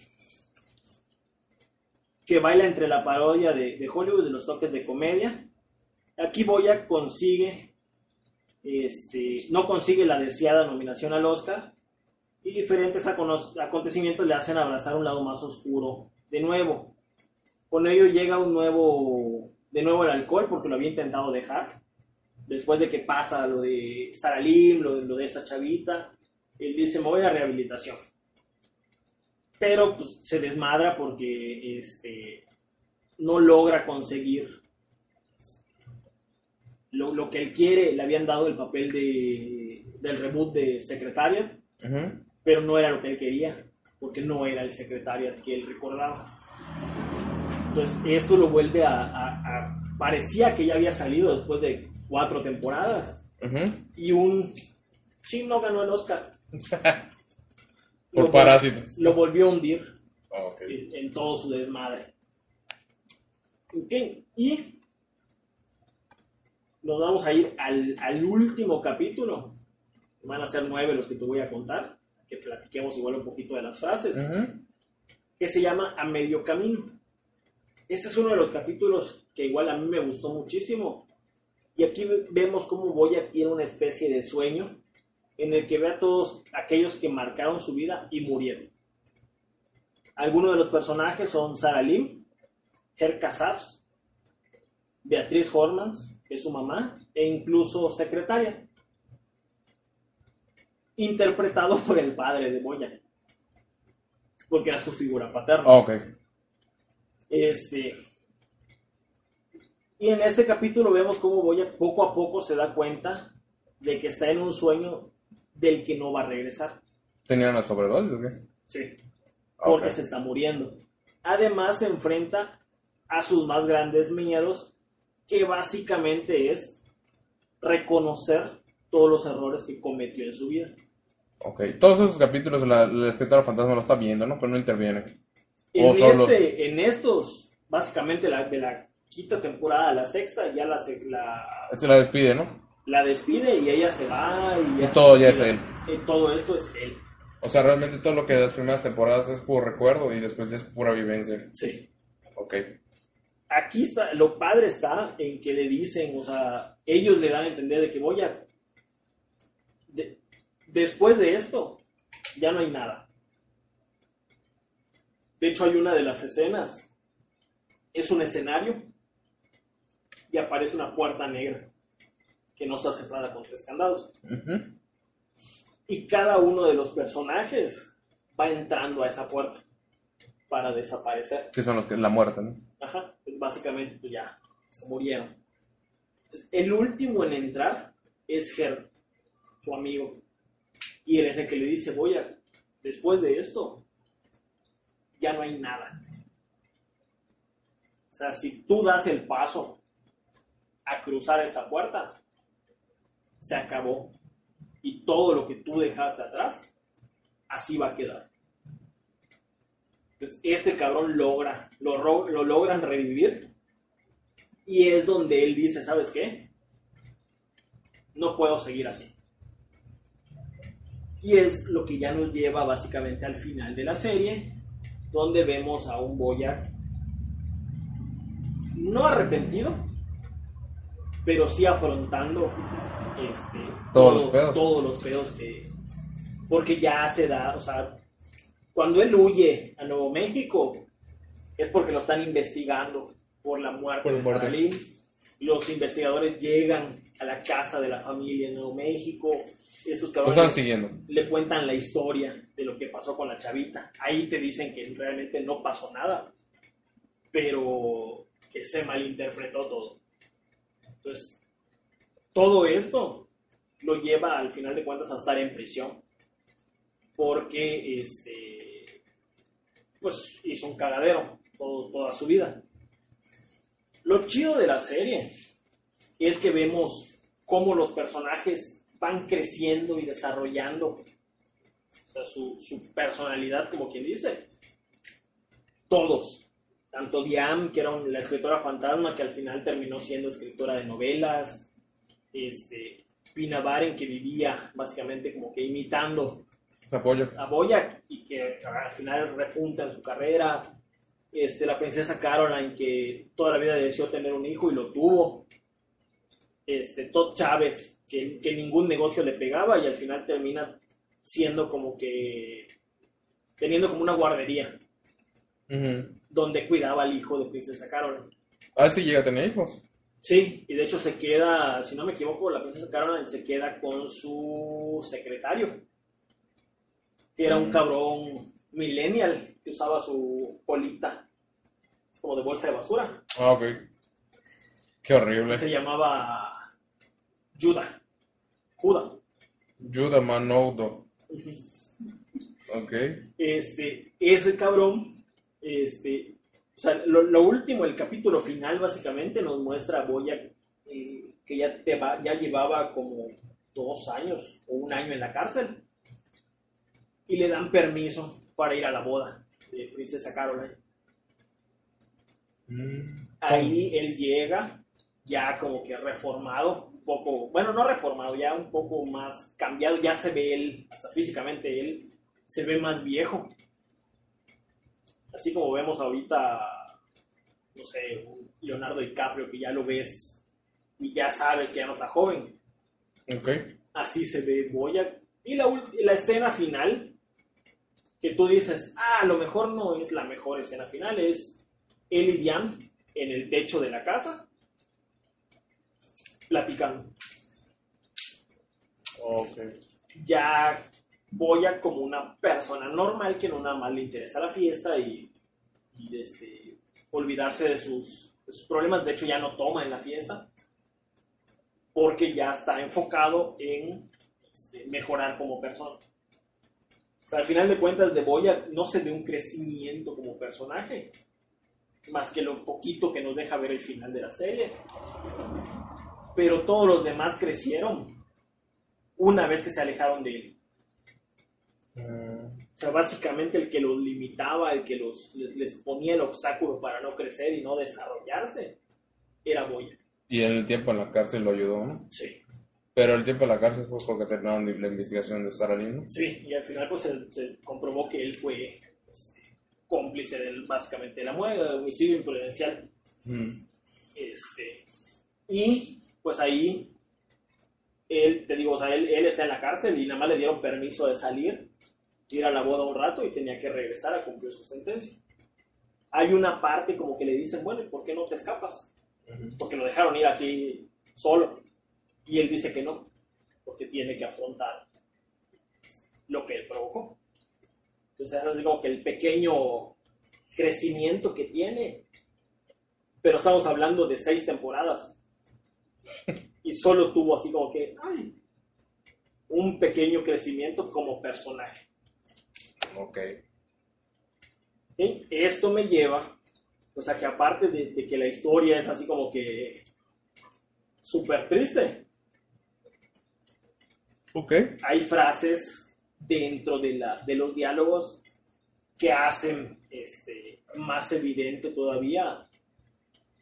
que baila entre la parodia de, de Hollywood y los toques de comedia. Aquí Boyac consigue. Este, no consigue la deseada nominación al Oscar. Y diferentes acontecimientos le hacen abrazar un lado más oscuro de nuevo. Con ello llega un nuevo. de nuevo el alcohol, porque lo había intentado dejar. Después de que pasa lo de Sara Lim, lo de, lo de esta chavita, él dice: Me voy a rehabilitación pero pues, se desmadra porque este, no logra conseguir lo, lo que él quiere. Le habían dado el papel de, del reboot de Secretariat, pero no era lo que él quería, porque no era el Secretariat que él recordaba. Entonces, esto lo vuelve a, a- a- Parecía que ya había salido después de cuatro temporadas y un... Sí, no ganó el Oscar. Por Lo parásitos. Lo volvió a hundir ok. en, en todo su desmadre. Ok, y nos vamos a ir al, al último capítulo. Van a ser nueve los que te voy a contar, que platiquemos igual un poquito de las frases, que se llama A Medio Camino. Este es uno de los capítulos que igual a mí me gustó muchísimo. Y aquí vemos cómo Boya tiene una especie de sueño en el que ve a todos aquellos que marcaron su vida y murieron. Algunos de los personajes son Sarah Lim, Herka Saps, Beatriz Hormans, que es su mamá, e incluso secretaria, interpretado por el padre de Boya, porque era su figura paterna. Ah, ok. Este, y en este capítulo vemos cómo Boya poco a poco se da cuenta de que está en un sueño del que no va a regresar. ¿Tenían una sobredosis o qué? Sí. Ah, Porque se está muriendo. Además se enfrenta a sus más grandes miedos, que básicamente es reconocer todos los errores que cometió en su vida. Ok. Todos esos capítulos la, la escritora fantasma lo está viendo, ¿no? Pero no interviene. En, este, en estos, básicamente la, de la quinta temporada a la sexta, ya la, se- la, Se la despide, ¿no? la despide y ella se va y, Y se todo ya es él. Y todo esto es él. O sea, realmente todo lo que de las primeras temporadas es puro recuerdo y después ya es pura vivencia. Sí. Ok. Aquí está, lo padre está en que le dicen, o sea, ellos le dan a entender de que voy a... de- después de esto, ya no hay nada. De hecho, hay una de las escenas, es un escenario y aparece una puerta negra que no está cerrada con tres candados. Y cada uno de los personajes va entrando a esa puerta para desaparecer. Que son los que la muerte, ¿no? Ajá, pues básicamente pues ya se murieron. Entonces, el último en entrar es Herb, su amigo. Y él es el que le dice, voy a, después de esto, ya no hay nada. O sea, si tú das el paso a cruzar esta puerta, se acabó. Y todo lo que tú dejaste atrás, así va a quedar. Entonces, este cabrón logra, lo, lo logran revivir. Y es donde él dice, ¿sabes qué? No puedo seguir así. Y es lo que ya nos lleva básicamente al final de la serie, donde vemos a un Boyac no arrepentido, pero sí afrontando este, Todos los pedos. todos los pedos que... Porque ya se da, o sea, cuando él huye a Nuevo México, es porque lo están investigando por la muerte Por la de muerte. Los investigadores llegan a la casa de la familia en Nuevo México. Estos cabrones están siguiendo. le cuentan la historia de lo que pasó con la chavita. Ahí te dicen que realmente no pasó nada, pero que se malinterpretó todo. Entonces, todo esto lo lleva al final de cuentas a estar en prisión, porque este, pues hizo un cagadero toda su vida. Lo chido de la serie es que vemos cómo los personajes van creciendo y desarrollando su, personalidad, como quien dice. Todos. Tanto Diane, que era la escritora fantasma, que al final terminó siendo escritora de novelas. Este, Pina Baren, que vivía básicamente como que imitando Apoyo. a Boyac y que al final repunta en su carrera. Este, la princesa Caroline, que toda la vida deseó tener un hijo y lo tuvo. Este, Todd Chávez, que, que ningún negocio le pegaba y al final termina siendo como que teniendo como una guardería donde cuidaba al hijo de princesa Caroline. Ah, sí, llega a tener hijos. Sí, y de hecho se queda, si no me equivoco, la princesa Caroline se queda con su secretario, que era un Mm. cabrón millennial que usaba su polita, es como de bolsa de basura. Ah, ok. Qué horrible. Se llamaba Judah. Judah. Judah Manoudo. Ok. Este, ese cabrón, este, o sea, lo, lo último, el capítulo final básicamente nos muestra a Boya eh, que ya, te va, ya llevaba como dos años o un año en la cárcel y le dan permiso para ir a la boda de Princesa Caroline. Mm. Ahí él llega ya como que reformado, un poco, bueno, no reformado, ya un poco más cambiado, ya se ve él, hasta físicamente él, se ve más viejo. Así como vemos ahorita no sé, un Leonardo DiCaprio que ya lo ves y ya sabes que ya no está joven. Ok. Así se ve Boya. Y la, la escena final, que tú dices, ah, a lo mejor no es la mejor escena final, es él y Diane en el techo de la casa, platicando. Ok. ya Boya como una persona normal que no nada más le interesa la fiesta y, y, este, olvidarse de sus, de sus problemas. De hecho, ya no toma en la fiesta porque ya está enfocado en este, mejorar como persona. O sea, al final de cuentas, de Boya no se ve un crecimiento como personaje, más que lo poquito que nos deja ver el final de la serie. Pero todos los demás crecieron una vez que se alejaron de él. O sea, básicamente el que los limitaba, el que los, les, les ponía el obstáculo para no crecer y no desarrollarse, era Boya. Y en el tiempo en la cárcel lo ayudó, ¿no? Sí. Pero el tiempo en la cárcel fue porque terminaron la investigación de Sara Lynn, ¿no? Sí, y al final pues se, se comprobó que él fue este, cómplice del, básicamente de la muerte, de homicidio imprudencial. Mm. Este, y pues ahí, él, te digo, o sea, él, él está en la cárcel y nada más le dieron permiso de salir, ir a la boda un rato y tenía que regresar a cumplir su sentencia. Hay una parte como que le dicen, bueno, ¿y por qué no te escapas? Porque lo dejaron ir así solo. Y él dice que no, porque tiene que afrontar lo que él provocó. Entonces es así como que el pequeño crecimiento que tiene. Pero estamos hablando de seis temporadas. Y solo tuvo así como que, ay, un pequeño crecimiento como personaje. Ok. Esto me lleva, o sea, que aparte de, de que la historia es así como que súper triste, Ok. hay frases dentro de, la, de los diálogos que hacen este, más evidente todavía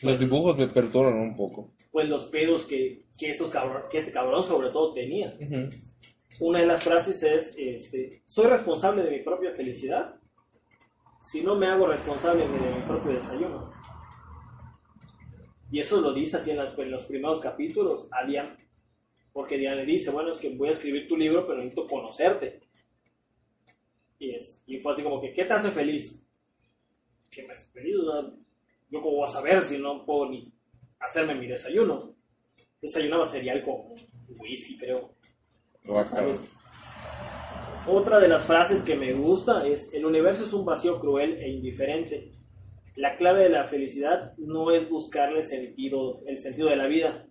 Los dibujos me perturban un poco. pues los pedos que, que, estos cabrón, que este cabrón sobre todo tenía. Una de las frases es, este, soy responsable de mi propia felicidad si no me hago responsable de mi propio desayuno. Y eso lo dice así en, las- en los primeros capítulos a Diane. Porque Diane le dice, bueno, es que voy a escribir tu libro, pero necesito conocerte. Y, es, y fue así como que, ¿qué te hace feliz? ¿Qué me hace feliz? Yo cómo voy a saber si no puedo ni hacerme mi desayuno. Desayunaba cereal con whisky, creo. Guácala. ¿sabes? Otra de las frases que me gusta es, el universo es un vacío cruel e indiferente. La clave de la felicidad no es buscarle sentido, el sentido de la vida,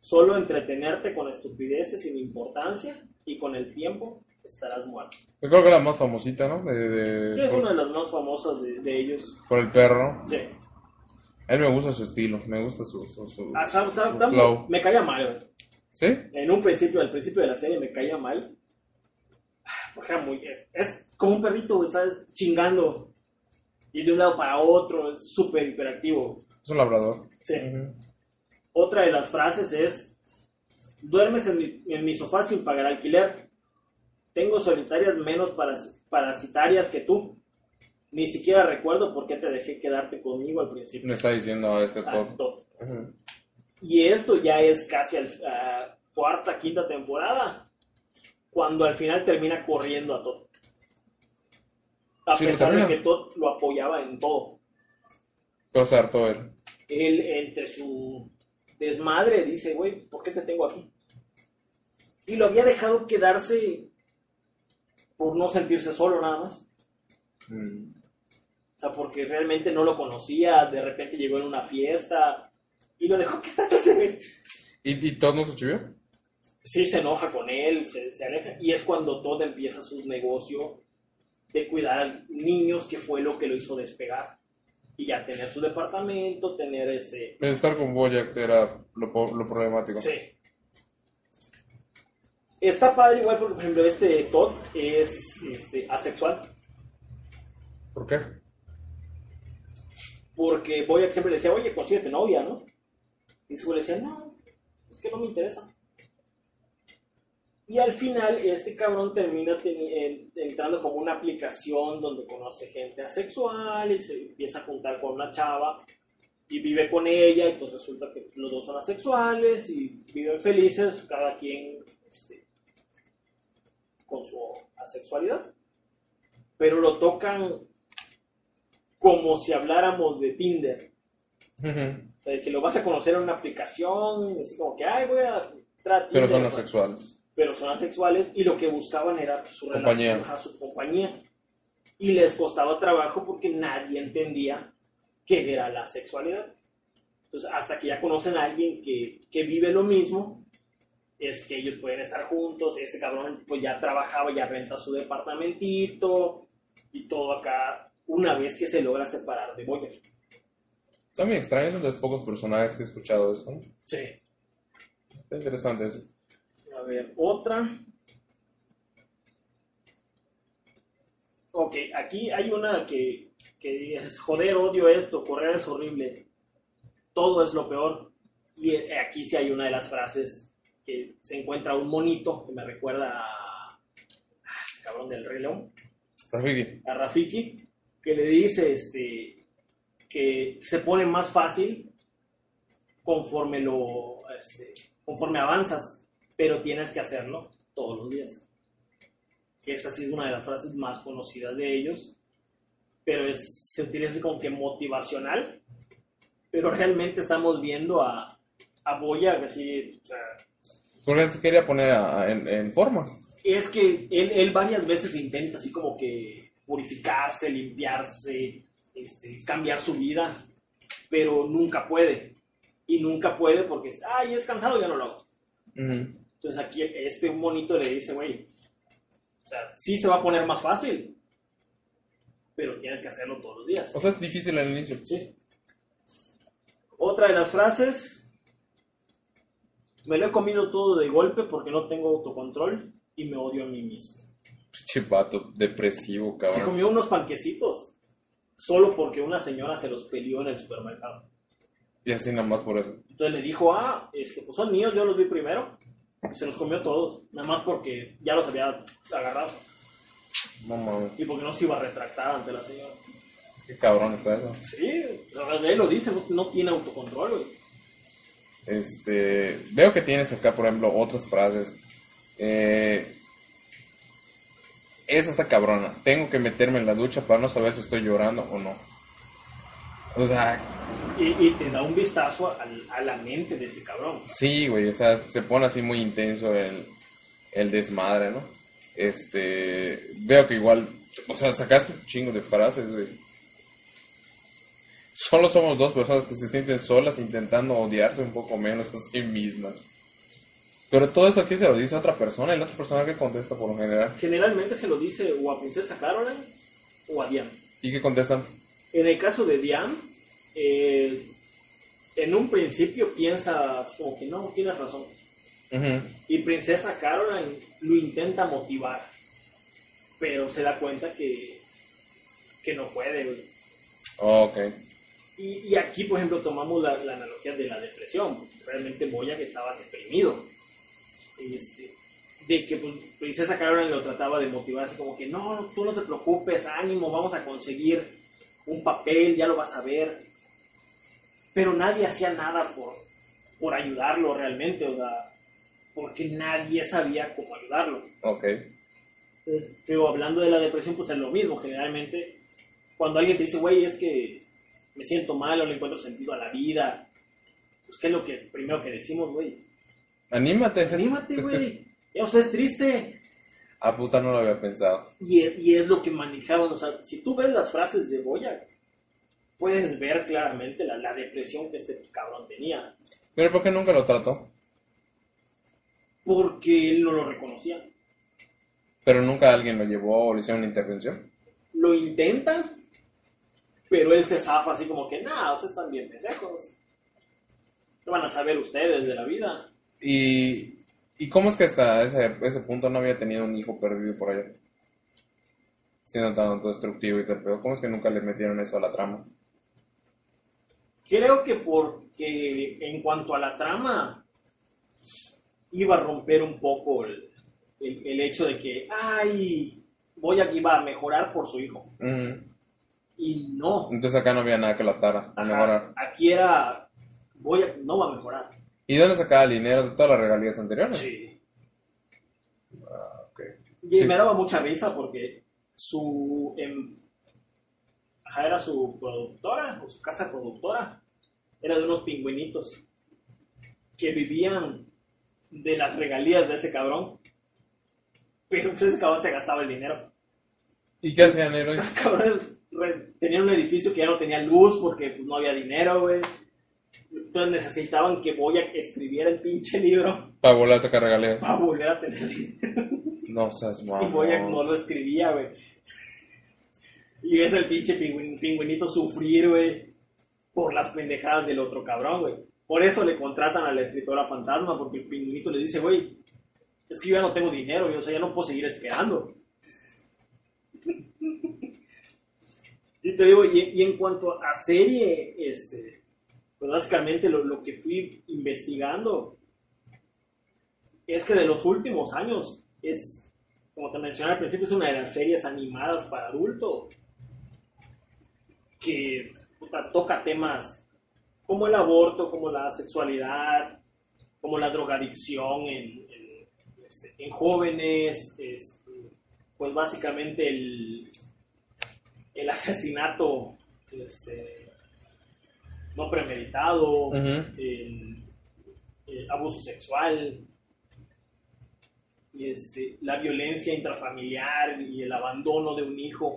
solo entretenerte con estupideces sin importancia y con el tiempo estarás muerto. Yo creo que la más famosita, ¿no? De, de- Sí, es por, una de las más famosas de, de ellos. por el perro. Sí. A él me gusta su estilo, me gusta su, su, su- hasta- su flow. me caía mal, güey. ¿Sí? En un principio, al principio de la serie me caía mal. Porque era muy. Es, es como un perrito, güey, está chingando. Y de un lado para otro, es súper hiperactivo. Es un labrador. Sí. Otra de las frases es: Duermes en mi, en mi sofá sin pagar alquiler. Tengo solitarias menos paras- parasitarias que tú. Ni siquiera recuerdo por qué te dejé quedarte conmigo al principio. Me está diciendo este top. Ujú. Y esto ya es casi al, a cuarta, quinta temporada, cuando al final termina corriendo a Todd. A Sí, pesar de que Todd lo apoyaba en todo. Pero se hartó él. Él, entre su desmadre, dice, güey, ¿por qué te tengo aquí? Y lo había dejado quedarse por no sentirse solo nada más. Mm. O sea, porque realmente no lo conocía, de repente llegó en una fiesta y lo dejó quedarse. ¿Y, y Todd no se chivió? sí se enoja con él, se, se aleja. Y es cuando Todd empieza su negocio de cuidar a niños, que fue lo que lo hizo despegar. Y ya tener su departamento, tener este... Estar con Boyack era lo, lo problemático. Sí. Está padre igual porque, por ejemplo, este Todd es este, asexual. ¿Por qué? Porque Boyack siempre le decía, oye, consíguete novia, ¿no? Y su le decía, no, es que no me interesa. Y al final este cabrón termina entrando como una aplicación donde conoce gente asexual y se empieza a juntar con una chava y vive con ella y pues resulta que los dos son asexuales y viven felices, cada quien este, con su asexualidad. Pero lo tocan como si habláramos de Tinder. De que lo vas a conocer en una aplicación, así como que, ay, voy a a Pero son Tinder", asexuales. Pero son asexuales y lo que buscaban era su Compañía. relación, ajá, su compañía. Y les costaba trabajo porque nadie entendía qué era la sexualidad. Entonces, hasta que ya conocen a alguien que, que vive lo mismo, es que ellos pueden estar juntos. Este cabrón pues ya trabajaba, ya renta su departamentito y todo acá, una vez que se logra separar de Boyer. También extraño, es de los pocos personajes que he escuchado esto. Sí. Está interesante eso. A ver, otra. Ok, aquí hay una que, que es, joder, odio esto, correr es horrible, todo es lo peor. Y aquí sí hay una de las frases que se encuentra un monito que me recuerda a, a este cabrón del Rey León, Rafiki. a Rafiki, que le dice este, que se pone más fácil conforme, lo, este, conforme avanzas, pero tienes que hacerlo todos los días. Esa sí es una de las frases más conocidas de ellos, pero es, se utiliza como que motivacional, pero realmente estamos viendo a, a Boya, así, o sea, se quería poner a- a- en, en forma. es que él, él varias veces intenta así como que purificarse, limpiarse, este, cambiar su vida, pero nunca puede. Y nunca puede porque, es, ay, es cansado, ya no lo hago. Ujú. Entonces aquí este monito le dice, güey, o sea, sí se va a poner más fácil, pero tienes que hacerlo todos los días. O sea, es difícil al inicio. Sí. Otra de las frases, me lo he comido todo de golpe porque no tengo autocontrol y me odio a mí mismo. Pinche vato depresivo, Se cabrón. comió unos panquecitos solo porque una señora se los peleó en el supermercado. Y así nada más por eso. Entonces le dijo, ah, este, pues son míos, yo los vi primero. Se los comió todos, nada más porque ya los había agarrado No mames. y porque no se iba a retractar ante la señora. Qué cabrón está eso. Sí, él lo dice, no, no tiene autocontrol, güey. Este, veo que tienes acá, por ejemplo, otras frases. Eh, esa está cabrona. Tengo que meterme en la ducha para no saber si estoy llorando o no. O sea, Y, y te da un vistazo a la mente de este cabrón. sí, güey. O sea, se pone así muy intenso el, el desmadre, ¿no? Este, veo que igual, o sea, sacaste un chingo de frases, güey. Solo somos dos personas que se sienten solas intentando odiarse un poco menos a sí mismas. Pero todo eso aquí se lo dice a otra persona y la otra persona que contesta por lo general. Generalmente se lo dice o a Princesa Caroline o a Diane. ¿Y qué contestan? En el caso de Diane, eh, en un principio piensas como que no, tienes razón. Y Princesa Caroline lo intenta motivar, pero se da cuenta que, que no puede. güey. Oh, ok. Y, y aquí, por ejemplo, tomamos la, la analogía de la depresión. Realmente Boya que estaba deprimido. Este, de que pues, Princesa Caroline lo trataba de motivar así como que no, tú no te preocupes, ánimo, vamos a conseguir un papel, ya lo vas a ver. Pero nadie hacía nada por, por ayudarlo realmente, o sea, porque nadie sabía cómo ayudarlo. Ok. Pero hablando de la depresión, pues es lo mismo. Generalmente, cuando alguien te dice, güey, es que me siento mal o no encuentro sentido a la vida, pues ¿qué es lo que primero que decimos, güey? Anímate. Anímate, güey. Ya usted es triste. Ah, puta, no lo había pensado. Y es, y es lo que manejaban. O sea, si tú ves las frases de Boya, puedes ver claramente la, la depresión que este cabrón tenía. Pero ¿por qué nunca lo trató? Porque él no lo reconocía. Pero nunca alguien lo llevó o le hicieron una intervención. Lo intentan, pero él se zafa así como que, nah, ustedes están bien pendejos. ¿Qué van a saber ustedes de la vida? ¿Y, y cómo es que hasta ese, ese punto no había tenido un hijo perdido por allá? Siendo tan autodestructivo y tal, pero ¿cómo es que nunca le metieron eso a la trama? Creo que porque en cuanto a la trama, iba a romper un poco el, el- el hecho de que, ay, voy a, iba a mejorar por su hijo. Y no. Entonces acá no había nada que la atara a mejorar. Aquí era, voy a, no va a mejorar. ¿Y dónde sacaba el dinero de todas las regalías anteriores? Sí. Ok. Y Sí. me daba mucha risa porque su, em, ajá, era su productora, o su casa productora, era de unos pingüinitos que vivían de las regalías de ese cabrón. Pero pues ese cabrón se gastaba el dinero. ¿Y qué hacían héroes? Los cabrones tenían un edificio que ya no tenía luz porque pues, no había dinero, güey. Entonces necesitaban que Boya escribiera el pinche libro Para volver a sacar regalías. para volver a tener dinero. No seas Y Boyac no mamón. lo escribía, güey. Y ves el pinche pingüin- pingüinito sufrir, güey, por las pendejadas del otro cabrón, güey. Por eso le contratan a la escritora fantasma, porque el pingüinito le dice, güey, es que yo ya no tengo dinero, güey, o sea, ya no puedo seguir esperando. y te digo, y, y en cuanto a serie, este, pues básicamente lo, que fui investigando es que de los últimos años es, como te mencioné al principio, es una de las series animadas para adultos que toca temas como el aborto, como la sexualidad, como la drogadicción en, este, en jóvenes, este, pues básicamente el, el asesinato este, no premeditado, el abuso sexual, y este, la violencia intrafamiliar y el abandono de un hijo.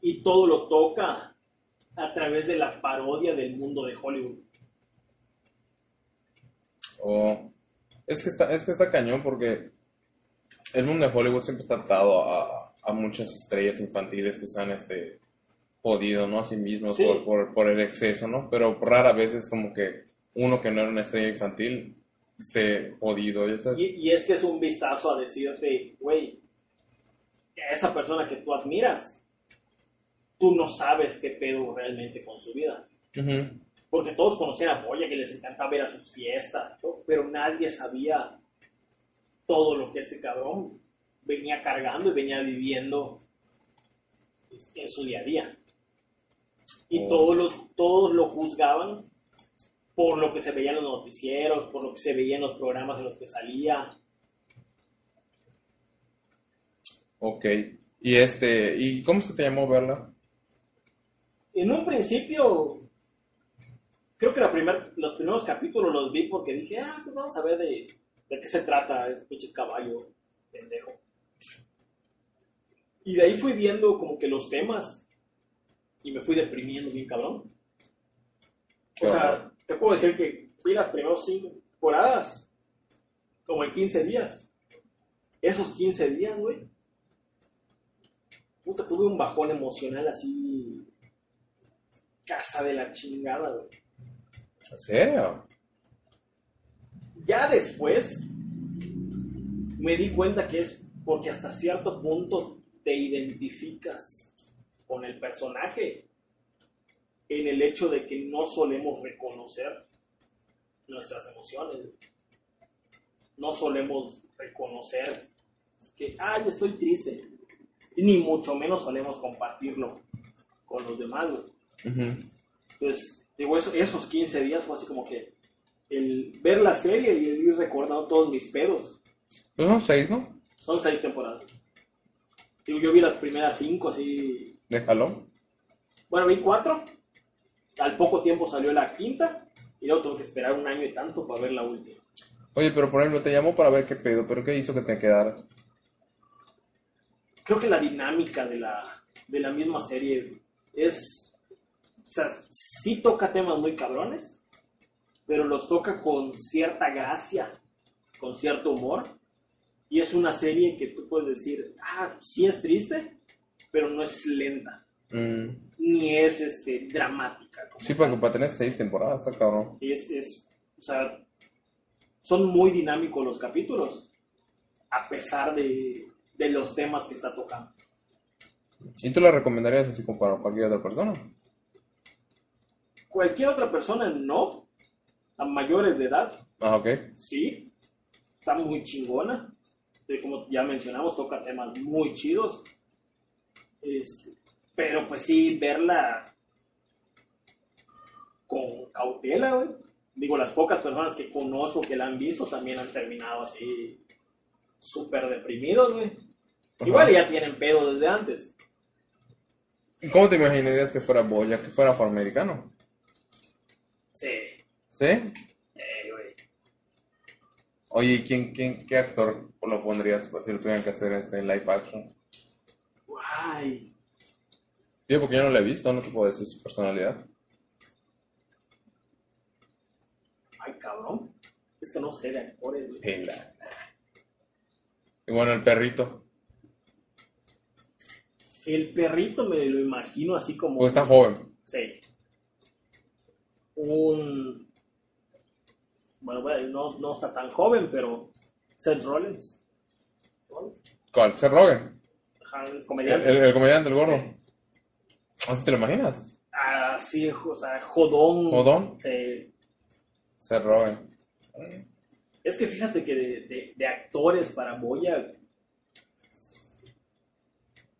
Y todo lo toca a través de la parodia del mundo de Hollywood. Oh. Es que está, es que está cañón porque el mundo de Hollywood siempre está atado a, a muchas estrellas infantiles que se han este jodido, ¿no? A sí mismos Sí. por, por, por el exceso, ¿no? Pero rara vez es como que uno que no era una estrella infantil esté sabes. Y, y es que es un vistazo a decirte, güey, esa persona que tú admiras, tú no sabes qué pedo realmente con su vida. Ujú. Porque todos conocían a Boya, que les encantaba ver a sus fiestas, ¿no? pero nadie sabía todo lo que este cabrón venía cargando y venía viviendo en su día a día. Y Oh. todos, los, todos lo juzgaban por lo que se veía en los noticieros, por lo que se veía en los programas en los que salía. Ok. Y este, ¿y cómo es que te llamó verla? En un principio, creo que la primer, los primeros capítulos los vi porque dije, ah, pues vamos a ver de, de qué se trata ese pinche caballo pendejo. Y de ahí fui viendo como que los temas y me fui deprimiendo bien cabrón. O sea, te puedo decir que vi las primeras cinco temporadas como en 15 días. Esos 15 días, güey. Puta, tuve un bajón emocional así. Casa de la chingada, güey. ¿En serio? Ya después me di cuenta que es porque hasta cierto punto te identificas con el personaje en el hecho de que no solemos reconocer nuestras emociones. No solemos reconocer que, ay, estoy triste. Ni mucho menos solemos compartirlo con los demás. Ujú. Entonces, digo, eso- esos 15 días fue así como que el ver la serie y el ir recordando todos mis pedos. Pues son seis, ¿no? Son seis temporadas. Digo, yo vi las primeras cinco así. Déjalo. Bueno, vi cuatro. Al poco tiempo salió la quinta. Y luego tuve que esperar un año y tanto para ver la última. Oye, pero por ejemplo, te llamó para ver qué pedo, pero ¿qué hizo que te quedaras? Creo que la dinámica de la, de la misma serie es. O sea, sí toca temas muy cabrones. Pero los toca con cierta gracia. Con cierto humor. Y es una serie que tú puedes decir, ah, sí es triste, pero no es lenta. Mm, Ni es este, dramática. como Sí, porque para tener seis temporadas está cabrón. es, es, o sea, son muy dinámicos los capítulos, a pesar de, de los temas que está tocando. ¿Y tú la recomendarías así como para cualquier otra persona? Cualquier otra persona no, a mayores de edad, Ah, ok. sí, está muy chingona. Como ya mencionamos, toca temas muy chidos. Este, pero pues sí, verla con cautela, güey. Digo, las pocas personas que conozco que la han visto también han terminado así súper deprimidos, güey. Igual ya tienen pedo desde antes. ¿Cómo te imaginarías que fuera Boya, que fuera afroamericano? Sí. ¿Sí? Eh, güey. Oye, ¿y ¿quién, quién, qué actor lo pondrías por si lo tuvieran que hacer este live action? Guay. Yo porque yo no lo he visto, no te puedo decir su personalidad. Ay, cabrón. Es que no sé de actores, güey. Tela. Y bueno, el perrito. El perrito me lo imagino así como. Pues está joven. Sí. Un. Bueno, bueno, no, no está tan joven, pero. Seth Rollins. ¿Cuál? Seth Rogen. El El, comediante. el- el comediante, el gordo. ¿Así te lo imaginas? Así, o sea, jodón. ¿Jodón? Sí. Seth Rogen. Es que fíjate que de, de- de actores para Boya.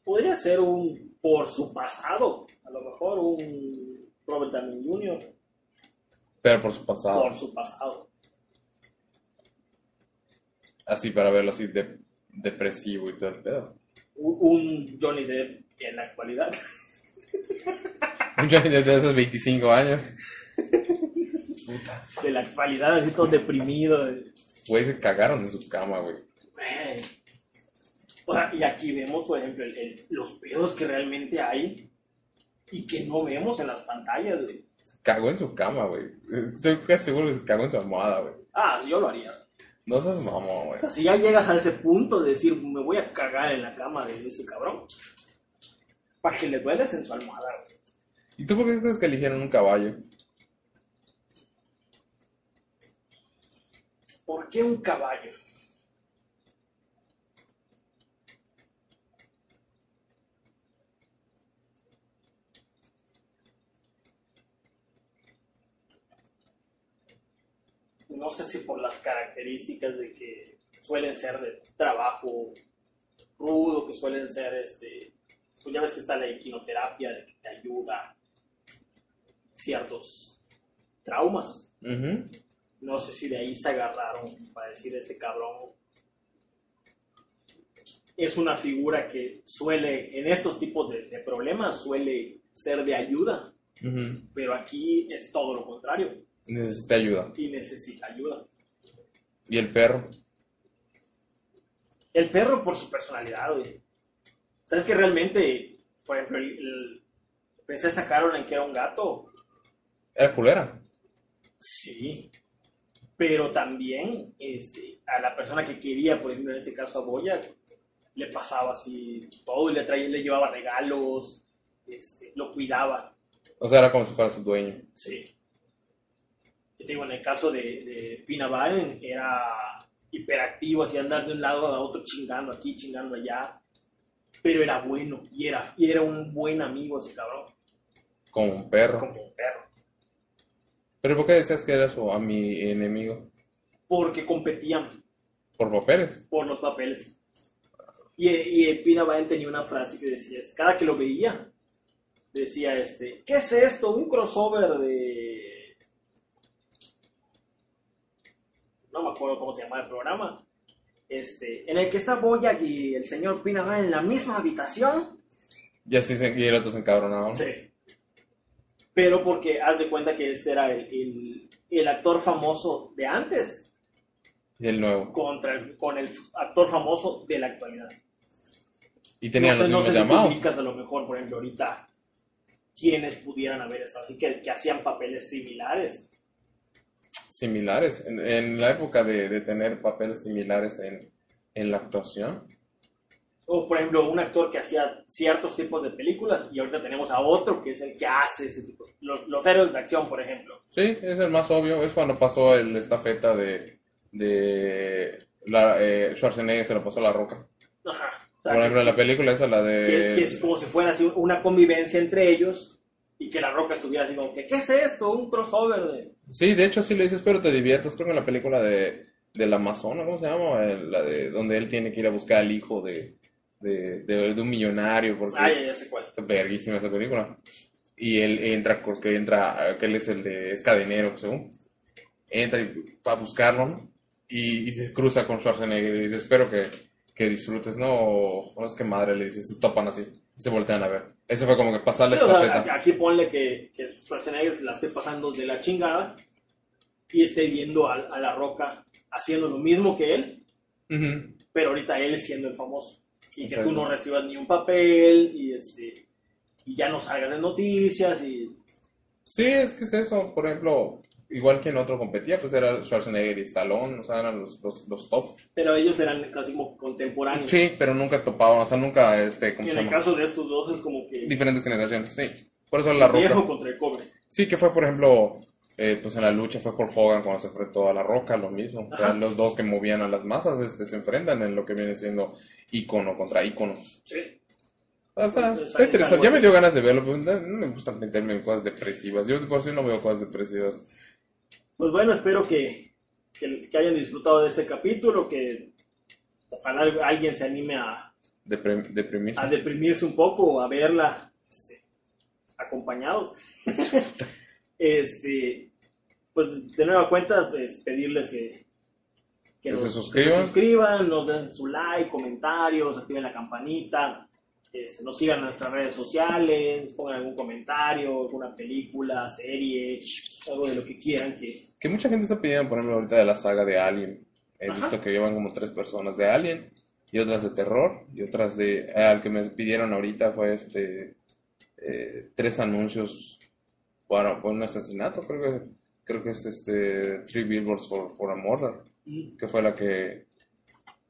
Podría ser un. Por su pasado. A lo mejor un. Robert Downey Jr. Pero por su pasado. Por su pasado. Así para verlo así de, depresivo y todo el pedo. Un- Johnny Depp en la actualidad. Un Johnny Depp de esos 25 años. Puta. De la actualidad, así todo deprimido. de- Güey, se cagaron en su cama, güey. Güey. O sea, y aquí vemos, por ejemplo, el- el- los pedos que realmente hay y que no vemos en las pantallas, güey. Se cagó en su cama, güey. Estoy casi seguro que se cagó en su almohada, güey. Ah, sí, yo lo haría. No seas mamón, güey. O sea, si ya llegas a ese punto de decir, me voy a cagar en la cama de ese cabrón, para que le dueles en su almohada, güey. ¿Y tú por qué crees que eligieron un caballo? ¿Por qué un caballo? No sé si por las características de que suelen ser de trabajo rudo, que suelen ser, este, pues ya ves que está la equinoterapia, de que te ayuda ciertos traumas. No sé si de ahí se agarraron para decir este cabrón. Es una figura que suele, en estos tipos de, de problemas, suele ser de ayuda, pero aquí es todo lo contrario Necesita ayuda. y necesita ayuda. ¿Y el perro? El perro por su personalidad, güey. ¿Sabes que realmente, por ejemplo, el, el Princesa Caroline, que era un gato? Era culera. Sí. Pero también este, a la persona que quería, por ejemplo, en este caso a Boya, le pasaba así todo y le traía, le llevaba regalos, este, lo cuidaba. O sea, era como si fuera su dueño. Sí. Te digo, en el caso de, de Pina Baren, era hiperactivo, así andar de un lado a otro chingando aquí, chingando allá. Pero era bueno y era, y era un buen amigo ese cabrón, Como un perro. como un perro. ¿Pero por qué decías que era su a mi enemigo? Porque competían Por papeles. por los papeles. Y, y Pina Baren tenía una frase que decía, cada que lo veía, decía este, ¿qué es esto? Un crossover de... No me acuerdo cómo se llama el programa. Este, en el que está Boyack y el señor Pina Baren en la misma habitación. Y así se, y el otro se encabronaba. Sí. Pero porque haz de cuenta que este era el, el, el actor famoso de antes Y el nuevo. contra el- con el actor famoso de la actualidad. Y tenían no sé, no los mismos llamados. ubicas a lo mejor, por ejemplo, ahorita, quienes pudieran haber estado así, que, que hacían papeles similares. Similares. En, en la época de, de tener papeles similares en, en la actuación. O, por ejemplo, un actor que hacía ciertos tipos de películas y ahorita tenemos a otro que es el que hace ese tipo. Los, los héroes de acción, por ejemplo. Sí, es el más obvio. Es cuando pasó el estafeta de, de la, eh, Schwarzenegger, se lo pasó a la roca. Ajá. O sea, Por ejemplo, la película esa, la que, que es de... como si fuera así una convivencia entre ellos y que la roca estuviera así como que, ¿qué es esto? Un crossover de... Sí, de hecho sí le dices, pero te diviertas. Creo que en la película de, del Amazonas, ¿cómo se llama? El- La de donde él tiene que ir a buscar al hijo de, de, de, de un millonario, porque Ah, ya, ya sé cuál. es verguísima esa película. Y él entra, porque entra, que él es el de, es cadenero, según. Entra y, para buscarlo, ¿no? Y, y se cruza con Schwarzenegger y dice, espero que, que disfrutes, ¿no? O, no es que madre, le dice, se topan así, se voltean a ver. Eso fue como que pasarle Sí, o sea, estafeta. aquí ponle que, que Schwarzenegger se la esté pasando de la chingada y esté viendo a, a La Roca haciendo lo mismo que él, pero ahorita él siendo el famoso. Y que tú no recibas ni un papel y, este, y ya no salgas de noticias y... Sí, es que es eso. Por ejemplo, igual que en otro competía, pues era Schwarzenegger y Stallone, o sea, eran los, los, los top. Pero ellos eran casi como contemporáneos. Sí, pero nunca topaban, o sea, nunca, este, Y ¿cómo en el caso de estos dos es como que Diferentes generaciones, sí. Por eso La el viejo Roca. contra el joven. Sí, que fue, por ejemplo, eh, pues en la lucha fue Hulk Hogan cuando se enfrentó a La Roca, lo mismo. O sea, los dos que movían a las masas este, se enfrentan en lo que viene siendo ícono contra ícono. Sí. Ah, Está, Es- está es interesante. Ya me dio ganas de verlo, pero no, me gusta meterme en cosas depresivas. Yo por sí no veo cosas depresivas. Pues bueno, espero que, que, que hayan disfrutado de este capítulo, que ojalá alguien se anime a, Depre- deprimirse. a deprimirse un poco a verla este, acompañados. este, pues de nueva cuenta, pues, pedirles que, Que nos, se suscriban. que nos suscriban, nos den su like, comentarios, activen la campanita, este, nos sigan en nuestras redes sociales, pongan algún comentario, alguna película, serie, algo de lo que quieran que, Que mucha gente está pidiendo, por ejemplo, ahorita de la saga de Alien. He Ajá. visto que llevan como tres personas de Alien y otras de terror y otras de... eh, al que me pidieron ahorita fue este... eh, tres anuncios para, por un asesinato, creo que, creo que es este... Three Billboards for, for a Murder, mm, que fue la que...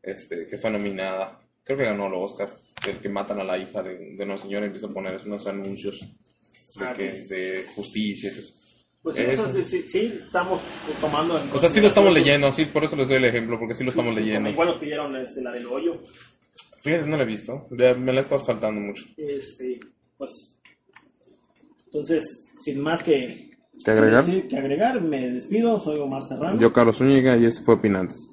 Este, que fue nominada. Creo que ganó el Oscar. El que matan a la hija de, de una señora y empieza a poner unos anuncios de, Ah, que, ok. de justicia. Pues Eso. eso sí, sí, sí, estamos tomando en O sea, sí lo estamos leyendo, sí, por eso les doy el ejemplo, porque sí lo estamos Sí, leyendo. Igual nos pidieron este, la del hoyo. Fíjate, no la he visto, ya me la he estado saltando mucho. Este, pues. Entonces, sin más que, ¿Que agregar? que agregar, me despido. Soy Omar Serrano. Carlos Zúñiga, y esto fue Opinantes.